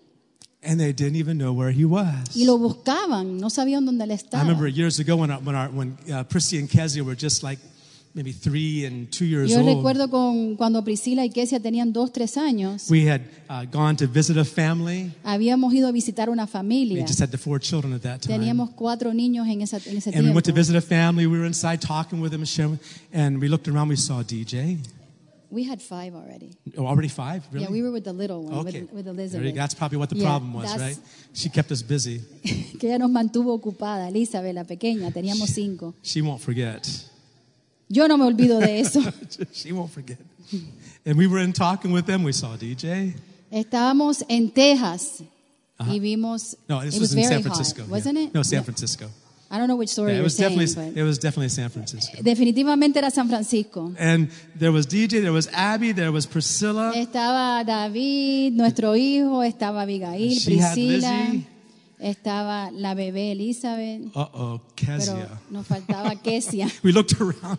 And they didn't even know where he was. y lo buscaban, no sabían dónde él I estaba. remember years ago when, our, when, our, when uh, Prissy and Kezia were just like maybe three and two years Yo old. recuerdo con, cuando Priscila y Kesia tenían dos, tres años, We had uh, gone to visit a family. habíamos ido a visitar una We familia. just had the four children at that time. Teníamos cuatro niños en, esa, en ese And we went to visit a family. We were inside talking with them and sharing. And we looked around. We saw DJ. We had five already. Oh, already five? Really? Yeah, we were with the little one, okay. with, with Elizabeth. That's probably what the Yeah, problem was, right? She kept us busy. que ella nos mantuvo ocupada, Elizabeth, la pequeña, teníamos cinco. She won't forget. Yo no me olvido de eso. she won't forget. And we were in talking with them. We saw DJ. Estábamos en Texas y vimos. No, this it was was in San Francisco. hot, wasn't yeah. it? No, San. Francisco. I don't know which story Yeah, it was saying, definitely it was definitely San Francisco. definitivamente era San Francisco. And there was DJ, there was Abby, there was Priscilla. Estaba David, nuestro hijo, estaba Abigail, She had Priscila, Lizzie. estaba la bebé Elizabeth, Uh oh, pero Kezia. nos faltaba Kesia. We looked around.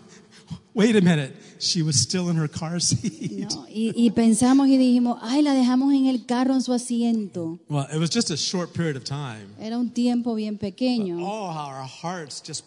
Wait a minute. She was still in her car seat. No, y, y pensamos y dijimos, ay, la dejamos en el carro en su asiento. Well, it was just a short period of time. Era un tiempo bien pequeño. Oh, how our hearts just.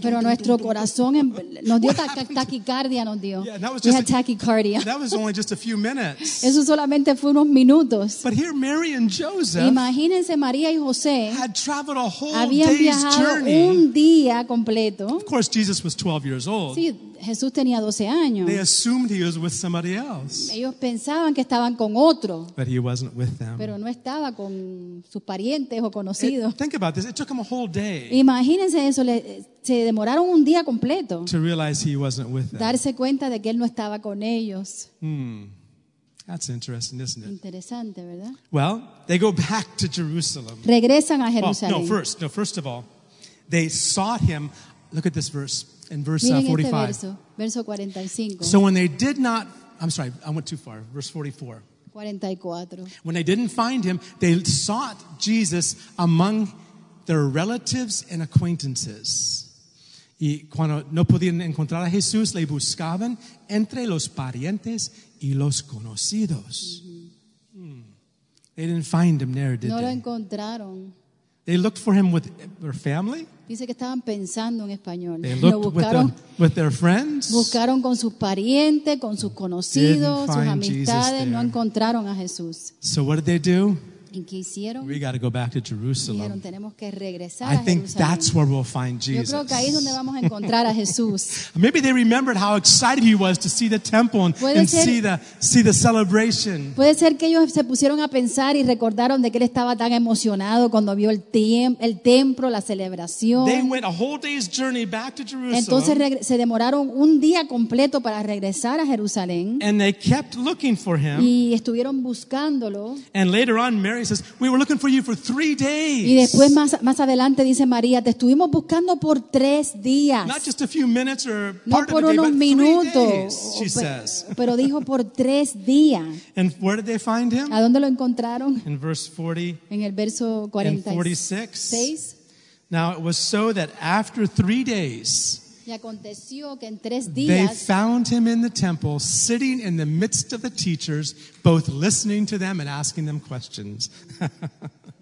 Pero nuestro corazón nos dio ta- taquicardia, nos dio. Yeah, that was We just had a-. That was only just a few minutes. Eso solamente fue unos minutos. But here, Mary and Joseph Imagínense María y José had traveled a whole habían day's viajado journey. un día completo. Of course, Jesus was 12 years old. Sí, Jesús tenía 12 años. They assumed he was with somebody else, Ellos pensaban que estaban con otro, but he wasn't with them. pero no estaba con sus parientes o It- conocidos. think about this. It took him a whole day Imagínense eso, le- se demoraron un día completo to realize he wasn't with them. darse cuenta de que él no estaba con ellos. Hmm. That's interesting, isn't it? Interesante, ¿verdad? Well, they go back to Jerusalem. Regresan a Well, Jerusalén. no, first, no, first of all, they sought him. Look at this verse in verse uh, Miren este 45. verso, verso 45, So when they did not, I'm sorry, I went too far. Verse 44. 44. When they didn't find him, they sought Jesus among their relatives and acquaintances. Y cuando no podían encontrar a Jesús, le buscaban entre los parientes y los conocidos. Hmm. They didn't find him there, did No lo they? encontraron. They looked for him with their family. Dice que estaban pensando en español. They Lo looked with, buscaron, them, with their friends. buscaron con sus parientes, con sus conocidos, sus Didn't find Jesus amistades, no there. encontraron a Jesús. So what did they do? ¿Y qué hicieron? We got to go back to Dijeron, Jerusalem. tenemos que regresar I a think Jerusalén. that's where we'll find Yo Jesus. creo que ahí es donde vamos a encontrar a Jesús. Maybe they remembered how excited he was to see the temple and, Puede and ser- see the see the celebration. Puede ser que ellos se pusieron a pensar y recordaron de que él estaba tan emocionado cuando vio el, tiem- el templo, la celebración. They went a whole day's journey back to Jerusalem. Entonces regre- se demoraron un día completo para regresar a Jerusalén and they kept looking for him. y estuvieron buscándolo. And later on, Mary says, "We were looking for you for three days. Y después más, más adelante dice María, te estuvimos buscando por tres días. Not just a few minutes or No part por of the day, unos but three minutos, days, she says. pero dijo por tres días. And where did they find him? ¿A dónde lo encontraron? In verse 40 En el verso and 46. 46. Now it was so that after three days, Y aconteció que en tres they días found him in the temple, sitting in the midst of the teachers, both listening to them and asking them questions.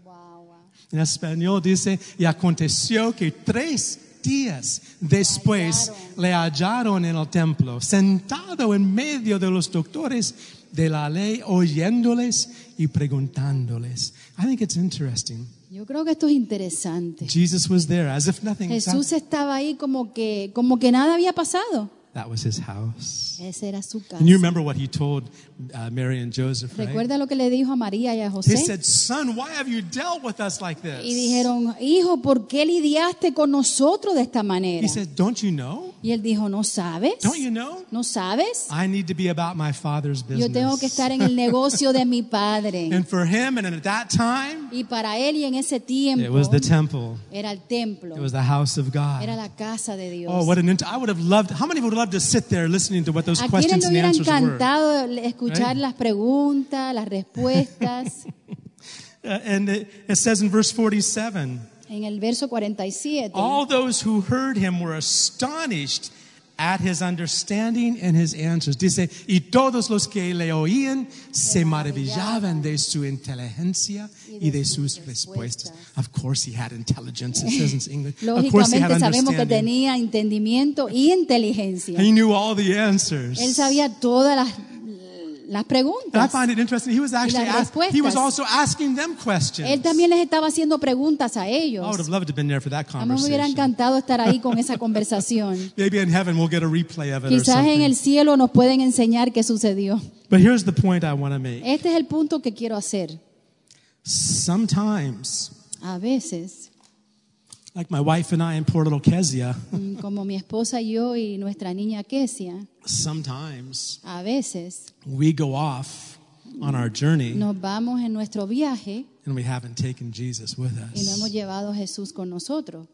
Wow, wow. En español dice, y aconteció que tres días después le hallaron en el templo, sentado en medio de los doctores de la ley, oyéndoles y preguntándoles. I think it's interesting. Yo creo que esto es interesante. Jesus was there as if nothing Jesús estaba ahí como que, como que nada había pasado. That was his house. Esa era su casa. And you remember what he told uh, Mary and Joseph, right? Recuerda lo que le dijo a María y a He José. said, Son, why have you dealt with us like this? Y dijeron, hijo, ¿por qué lidiaste con nosotros de esta manera? He said, Don't you know? Y él dijo, ¿no sabes? Don't you know? ¿No sabes? I need to be about my father's business. Yo tengo que estar en el negocio de mi padre. And for him, and at that time, Y para él y en ese it tiempo was the temple. era el templo, It was the house of era God. la casa de Dios. Oh, what an I would have loved. How many would love to sit there listening to what those ¿A quiénes questions and answers were? encantado escuchar Right? las preguntas, las respuestas? Uh, and it, it says in verse 47 en el verso 47, All those who heard him were astonished at his understanding and his answers. Dice, y todos los que le oían se maravillaban de su inteligencia y de sus respuestas. Of course he had intelligence, it says in English. Of course he had sabemos que tenía entendimiento y inteligencia. He knew all the answers. Él sabía todas las, las And I preguntas. find it interesting. He was actually ask, he was also asking them questions. Él también les estaba haciendo preguntas a I ellos. would have loved to have been there for that A mí me hubiera conversation. encantado estar ahí con esa conversación. Maybe in heaven we'll get a replay of it or Quizás en el cielo nos pueden enseñar qué sucedió. But here's the point I want to make. Este es el punto que quiero hacer. Sometimes, A veces, like my wife and I in poor Little Kezia, mm, como mi esposa y yo y nuestra niña Kesia, sometimes a veces we go off on our journey nos vamos en nuestro viaje and we haven't taken Jesus with us. y no hemos llevado a Jesús con nosotros.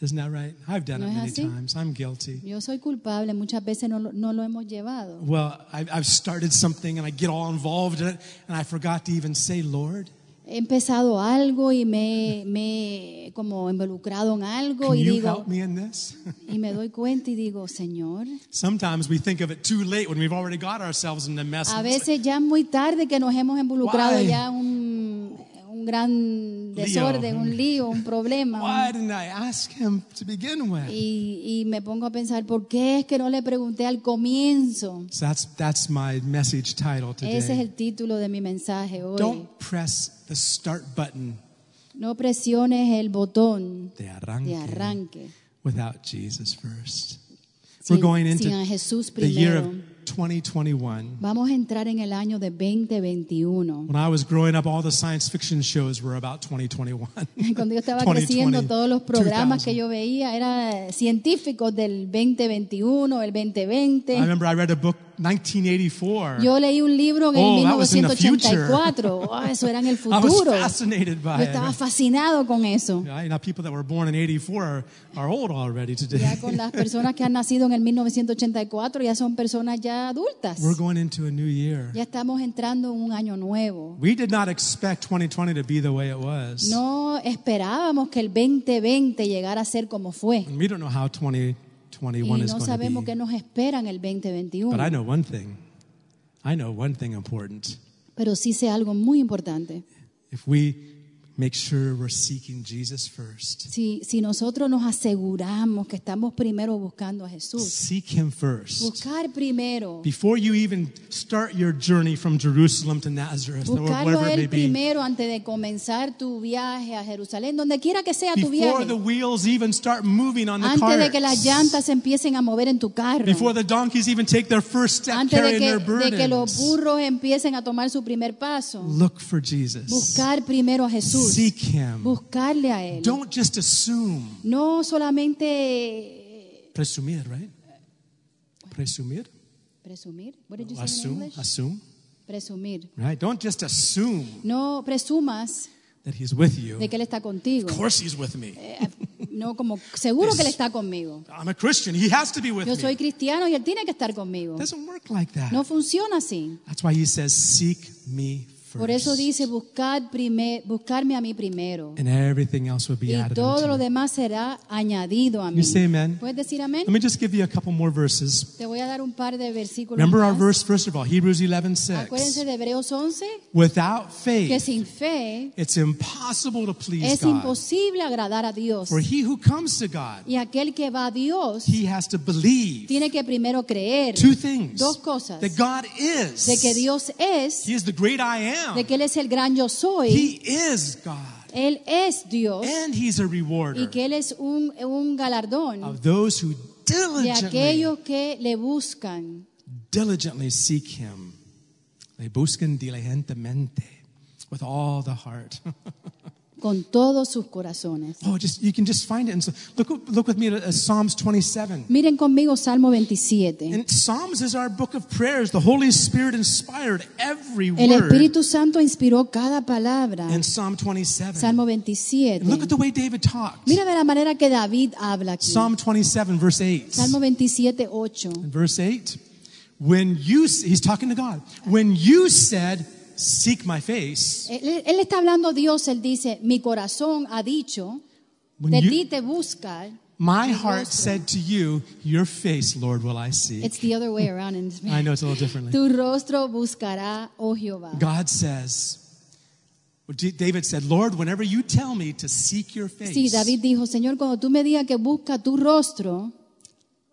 Isn't that right? I've done ¿No it many así? times. I'm guilty. Yo soy culpable, muchas veces no, no lo hemos llevado. Well, I've, I've started something and I get all involved in it and I forgot to even say, Lord, He empezado algo y me, como involucrado en algo can y you digo help me in this? y me doy cuenta y digo, Señor, Sometimes we think of it too late when we've already got ourselves in the mess. a veces ya es muy tarde que nos hemos involucrado Why? ya un gran desorden, un lío, un problema. like, Why didn't I ask him to begin with? Y, y me pongo a pensar, ¿por qué es que no le pregunté al comienzo? So that's that's my message title Ese es today. el título de mi mensaje hoy. Don't press the start button No presiones el botón de arranque, de arranque without Jesus first. We're going into the year of 2021. Vamos a entrar en el año de 2021. When I was growing up, all the science fiction shows were about 2021. Cuando yo estaba 2020, creciendo, todos los programas 2000. que yo veía eran científicos del 2021, el I 2020. remember I read a book 1984. Yo leí un libro en Oh, that was in the 1984. Oh, ah, eso era en el I was futuro. fascinated by Yo estaba fascinado con eso. Yeah, you people that were born in 84 are, are old already today. Ya con las personas que han nacido en el 1984 ya son personas ya adultas. We're going into a new year. Ya estamos entrando en un año nuevo. We did not expect 2020 to be the way it was. No esperábamos que el 2020 llegara a ser como fue. And we don't know how Y 2021 is no going to sabemos be. qué nos espera en el But I 2021. know one thing. I know one thing important. Pero sí sé algo muy importante. If we make sure we're seeking Jesus first. Si, si nosotros nos aseguramos que estamos primero buscando a Jesús, Seek Him first. buscar primero, Before you even start your journey from Jerusalem to Nazareth, or wherever it may be, primero antes de comenzar tu viaje a Jerusalén, donde quiera que sea tu viaje. before the wheels even start moving on the antes de que las llantas empiecen a mover en tu carro, before the donkeys even take their first step antes de carrying que, their de que los burros empiecen a tomar su primer paso, look for Jesus. buscar primero a Jesús, Seek Him. buscarle a Él. Don't just assume. No solamente Presumir, right? Presumir? presumir. What did you say in Assume, English? assume, Presumir. right? Don't just assume No presumas that He's with you. de que Él está contigo. Of course He's with me. Eh, No como seguro que Él está conmigo. I'm a Christian. He has to be with Yo soy me. cristiano y Él tiene que estar conmigo. Doesn't work like that. No funciona así. That's why He says, Seek me first. Por eso dice buscar primer, buscarme a mí primero. and everything else will be Y added todo lo demás será añadido a mí. You say amen? ¿Puedes decir amén? Let me just give you a couple more verses. Te voy a dar un par de versículos Remember our verse, first of all, Hebrews 11 Acuérdense de Hebreos 11, Without que faith, sin fe it's impossible to please es God. imposible agradar a Dios. For he who comes to God, Y aquel que va a Dios he has to believe tiene que primero creer two things dos cosas. that God is. de que Dios es, He is the great I am. De que Él es el gran yo soy, He is God. Él es Dios And he's a y rewarder que Él es un, un galardón of those who de aquellos que le buscan. diligently seek him. Le buscan diligentemente with all the heart. con todos sus corazones. Oh, just you can just find it. And so, look, look with me at uh, Psalms 27. Miren conmigo Salmo 27. And Psalms is our book of prayers. The Holy Spirit inspired every word. El Espíritu Santo inspiró cada palabra. in Psalm 27. Salmo 27. And look at the way David talks. Mira de la manera que David habla aquí. Psalm 27, verse 8. Salmo 27, 8. In verse 8, when you, he's talking to God, when you said, Seek my face, Él, él está hablando a Dios, él dice, mi corazón ha dicho, when de you- ti te buscar. my heart said to you, Your face, Lord, will I seek. It's the other way around in I know it's a little differently. Tu rostro buscará, oh Jehová. God says, David said, Lord, whenever you tell me to seek your face, Sí, David dijo, Señor, cuando tú me digas que busca tu rostro,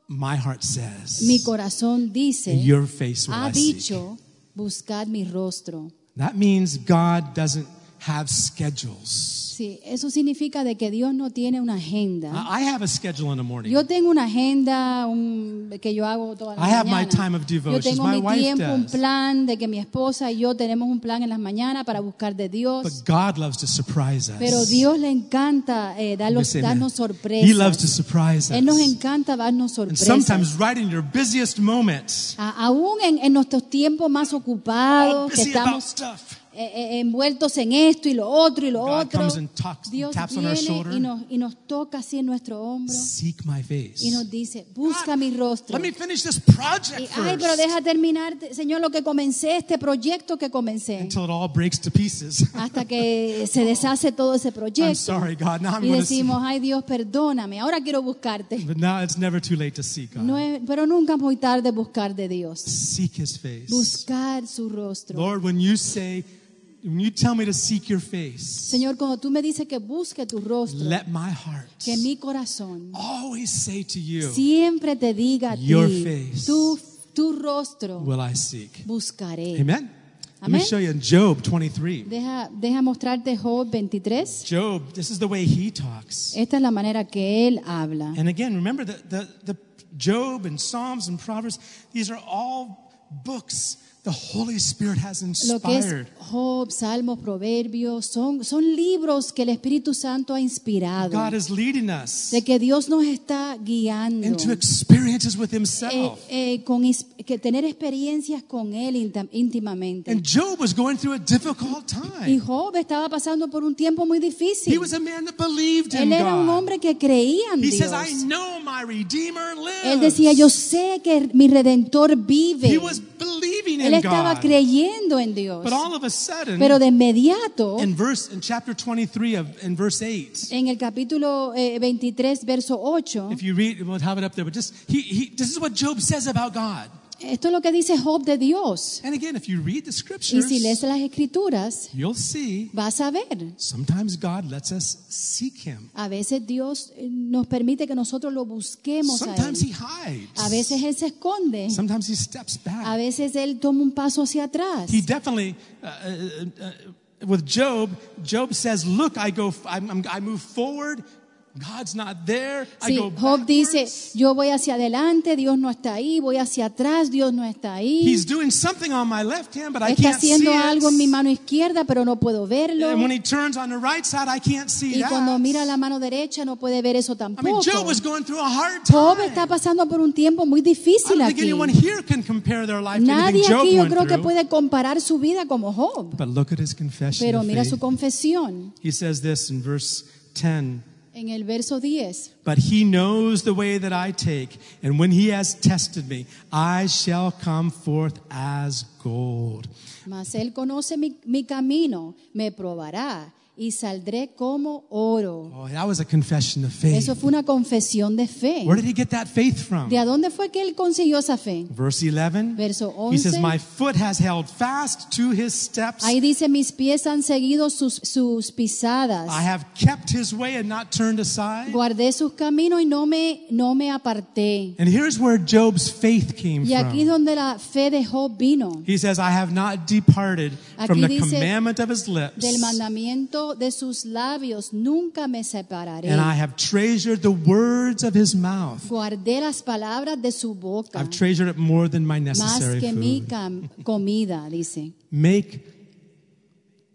my heart says, mi corazón dice, Your face will ha I seek. Buscad mi rostro. That means God doesn't have schedules. Sí, eso significa de que Dios no tiene una agenda. I have a schedule in the morning. Yo tengo una agenda un- que yo hago todas las I have my mañanas. time of Yo devotions. tengo My mi wife tiempo, un does. plan de que mi esposa y yo tenemos un plan en las mañanas para buscar de Dios. But God loves to surprise us. Pero Dios le encanta eh, darlos- Yes, amen. darnos He loves to sorpresas. surprise Él nos us. encanta darnos And sorpresas. sometimes right in your busiest moments, A- aún en, en nuestros tiempos más ocupados, que busy about estamos stuff, envueltos en esto y lo otro y lo God otro, talks- Dios viene shoulder. y nos, y nos toca así en nuestro hombro y nos dice, busca God, mi rostro. Let me finish this project Y, ay, pero deja terminar, Señor, lo que comencé, este proyecto que comencé, until it all breaks to pieces. hasta que se deshace todo ese I'm proyecto. sorry, God. Now I'm Y decimos, ay Dios, perdóname, ahora quiero buscarte. But now it's never too late to seek God. No es- pero nunca es muy tarde buscar de Dios. Seek His face. Buscar su rostro. Lord, when you say, when you tell me to seek your face, Señor, cuando tú me dices que busque tu rostro, let my heart que mi corazón always say to you, siempre te diga a ti, Your face. tu, tu rostro will I seek. buscaré. Amen. Let me show you in Job 23. Deja, deja mostrarte Job 23. Job, this is the way he talks. Esta es la manera que él habla. And again, remember the, the, the Job and Psalms and Proverbs, these are all books the Holy Spirit has Lo que es inspired. Job, Salmos, Proverbios, son, son libros que el Espíritu Santo ha inspirado. God is leading us De que Dios nos está guiando. into experiences with eh, Himself. eh, con is- que tener experiencias con Él íntim- íntimamente. And Job was going through a difficult Y time. Job estaba pasando por un tiempo muy He difícil. was a man that believed in Él era un hombre que creía en He Dios. says, I know my Redeemer Él decía, yo lives. sé que mi Redentor vive. He was believing Él in estaba creyendo en Dios. But all of a sudden, Pero de inmediato, in verse in chapter 23 of in verse 8, en el capítulo eh, 23, verso 8, he, he. Esto es lo que dice Job de Dios. And again, if you read the Y si lees las escrituras, you'll see vas a ver. sometimes God lets us seek Him. A veces Dios eh, nos permite que nosotros lo busquemos a Sometimes He Él. hides. A veces Él se esconde. Sometimes He steps A back. veces Él toma un paso hacia atrás. He definitely, uh, uh, uh, with Job, Job says, "Look, I go, I move forward. God's not there. I Sí, go Job dice, backwards." yo voy hacia adelante, Dios no está ahí, voy hacia atrás, Dios no está ahí. He's doing something on my left hand, but I Está can't see haciendo algo en mi it. mano izquierda, pero no puedo verlo. And when he turns on the right side, I can't see Y that. cuando mira la mano derecha no puede ver eso I mean, tampoco. Job was going through a hard Job time. está pasando por un tiempo muy I difícil don't think aquí. anyone here can compare their life to Nadie Job aquí yo creo que puede comparar su vida como Job. But look at his confession Pero mira su confesión He says this in verse 10. En el verso 10. But he knows the way that I take, and when he has tested me, I shall come forth as gold. Mas él conoce mi, mi camino, me probará y saldré como oro. Oh, that was a confession of faith. Eso fue una confesión de fe. Where did he get that faith from? ¿De dónde fue que él consiguió esa fe? Verse 11. Verso He says, 11. My foot has held fast to his steps. Ahí dice, mis pies han seguido sus, sus pisadas. I have kept his way and not turned aside. Guardé sus caminos y no me, no me aparté. And here's where Job's faith came Y aquí es from. donde la fe de Job vino. He says, I have not departed from Aquí the dice, commandment of his lips. Del mandamiento de sus labios nunca me separaré. And I have treasured the words of his mouth. Guardé las palabras de su boca I've treasured it more than my más necessary que mi food. cam- comida, dice. Make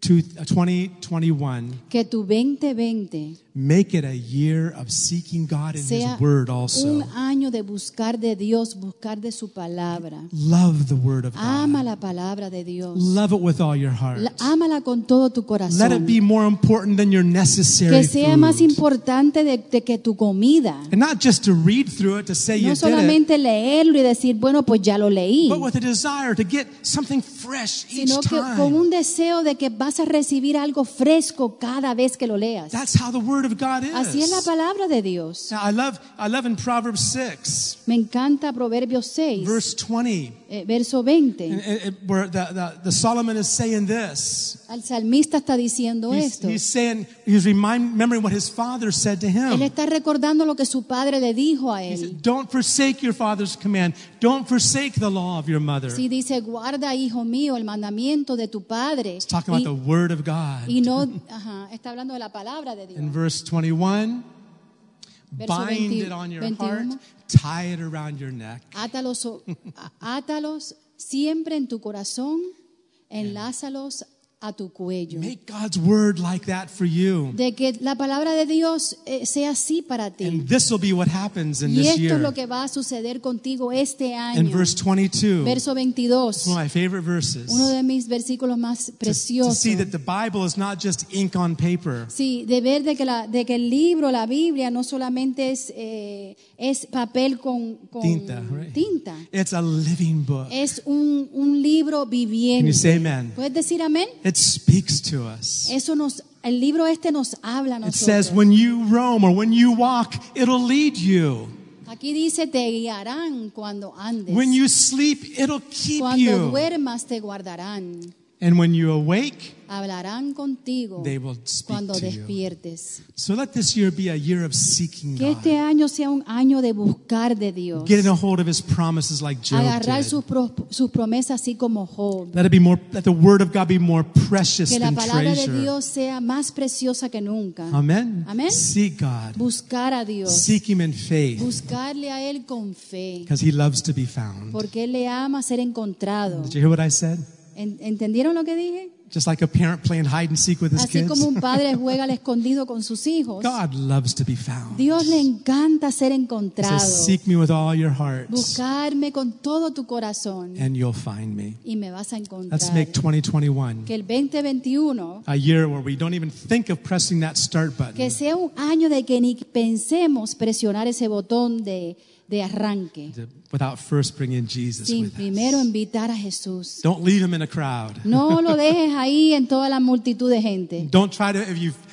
two- uh, 2021, Que tu 2020 make it a year of seeking God in sea his word un also. año de buscar de Dios, buscar de su palabra. Love the word of Ama God. la palabra de Dios. Love it with all your heart. La- ámala con todo tu Let it corazón. be more important than your necessary Que sea más importante de, de que tu comida. And not just to read through it to say you No did it, solamente leerlo y decir, bueno, pues ya lo leí. but with a desire to get something fresh each Sino con time. un deseo de que vas a recibir algo fresco cada vez que lo leas. That's how the word of God Así es la palabra de Dios. Now, I love, I love in Proverbs 6, Me encanta Proverbios 6, verse 20. Eh, verso 20. And it- it- where the, the, the Solomon is saying this. El salmista está diciendo He's, esto. he's saying, he's remembering what his father said to him. Él está recordando lo que su padre le dijo a él. said, Don't forsake your father's command. Don't forsake the law of your mother. Sí, dice, guarda, hijo mío, el mandamiento de tu padre. It's talking about the word of God. y no, ajá, está hablando de la palabra de Dios. In verse 21, Verso bind 20 it on your 21. heart, tie it around your neck. Átalos, átalos siempre en tu corazón, enlázalos a tu cuello. Make God's word like that for you. De que la palabra de Dios eh, sea así para ti. And this will be what happens in Y this esto es lo que va a suceder contigo este In año. verse 22, Verso 22, one of my favorite verses. uno de mis versículos más to, to preciosos. see that the Bible is not just ink on paper. Sí, de ver de que, la, de que el libro, la Biblia, no solamente es, eh, es papel con, con Tinta, right? tinta. It's a living book. es un, un libro Can viviente. you say amen? ¿Puedes decir amén? It speaks to us. Eso nos, el libro este nos habla a It nosotros. says, when you roam or when you walk, it'll lead you. Aquí dice, te guiarán cuando andes. When you sleep, it'll keep cuando you. duermas te guardarán. And when you awake, Hablarán contigo they will speak cuando despiertes. So let this year be a year of seeking Que este God. año sea un año de buscar de Dios. Getting a hold of his promises like Job Agarrar sus, pro- sus promesas así como Job. Let it be more, let the word of God be more precious Que la than palabra de treasure. Dios sea más preciosa que nunca. Amén. Seek God. Buscar a Dios. Seek him in faith Buscarle a Él con fe. because he loves to be found. Porque Él le ama ser encontrado. Did you hear what I said? ¿En- ¿Entendieron lo que dije? Just like a parent playing hide and seek with his Así kids. como un padre juega al escondido con sus hijos. God loves to be found. Dios le encanta ser encontrado. says, Seek me with all your heart, Buscarme con todo tu corazón and you'll find me. y me vas a encontrar. Let's make 2021 Que el 2021 a year where we don't even think of pressing that start button. que sea un año de que ni pensemos presionar ese botón de, de arranque without first bringing Jesus sin with primero us. invitar a Jesús. Don't leave him in a crowd. No lo dejes ahí en toda la multitud de gente.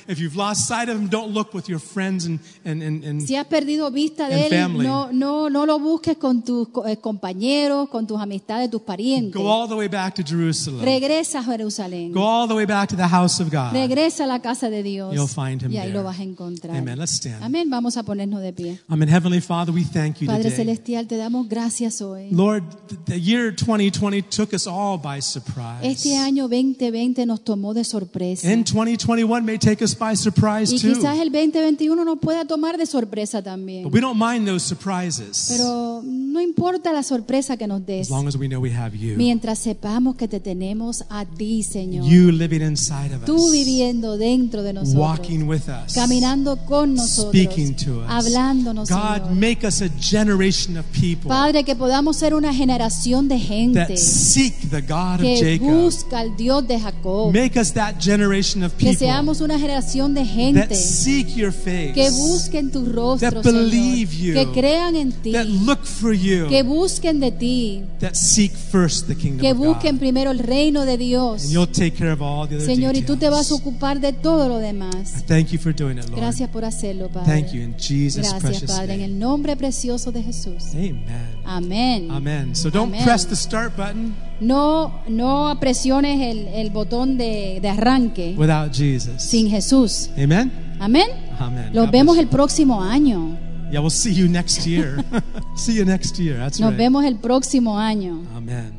If you've lost sight of him, don't look with your friends and, and, and, and Si has perdido vista And de él, family. no, no, no lo busques con tus co- eh, compañeros, con tus amistades, tus parientes. go all the way back to Jerusalem. Regresa a Jerusalén. Go all the way back to the house of God. Regresa a la casa de Dios. You'll find him y ahí there. lo vas a encontrar. Amen. Let's stand. Amén. Vamos a ponernos de pie. Amen. Heavenly Father, we thank you Padre today. Celestial, te damos gracias hoy. Lord, th- the year 2020 took us all by surprise. Este año 2020 nos tomó de sorpresa. And 2021 may take us by surprise Y too. quizás el 2021 nos pueda tomar de sorpresa también. But we don't mind those surprises Pero no importa la sorpresa que nos des, as long as we know we have you. mientras sepamos que te tenemos a ti, Señor. You living inside of Tú us, viviendo dentro de nosotros. walking with us, caminando con nosotros, speaking to us. hablándonos, God, Señor. make us a generation of people Padre, que podamos ser una generación de gente that seek the God of que Jacob. busca al Dios de Jacob. Make us that generation of Que people seamos una generación de that gente seek your face, que busquen tu rostro, Señor. you, que crean en ti, that look for you, que busquen de ti, that seek first the kingdom que busquen primero el reino de And Dios. you'll take care of all the other Señor, y tú te vas a ocupar de todo lo demás. thank you for doing it. Gracias por hacerlo, Padre. Thank you in Jesus' Gracias, Padre, en el nombre precioso de Jesús. Amén. Amen. So don't Amen. press the start button No, no presiones el, el botón de, de arranque without Jesus. sin Jesús. Amen. Amén. Amen. Los God vemos bless el próximo año. Yeah, we'll see you next year. see you next year. That's Nos right. vemos el próximo año. Amen.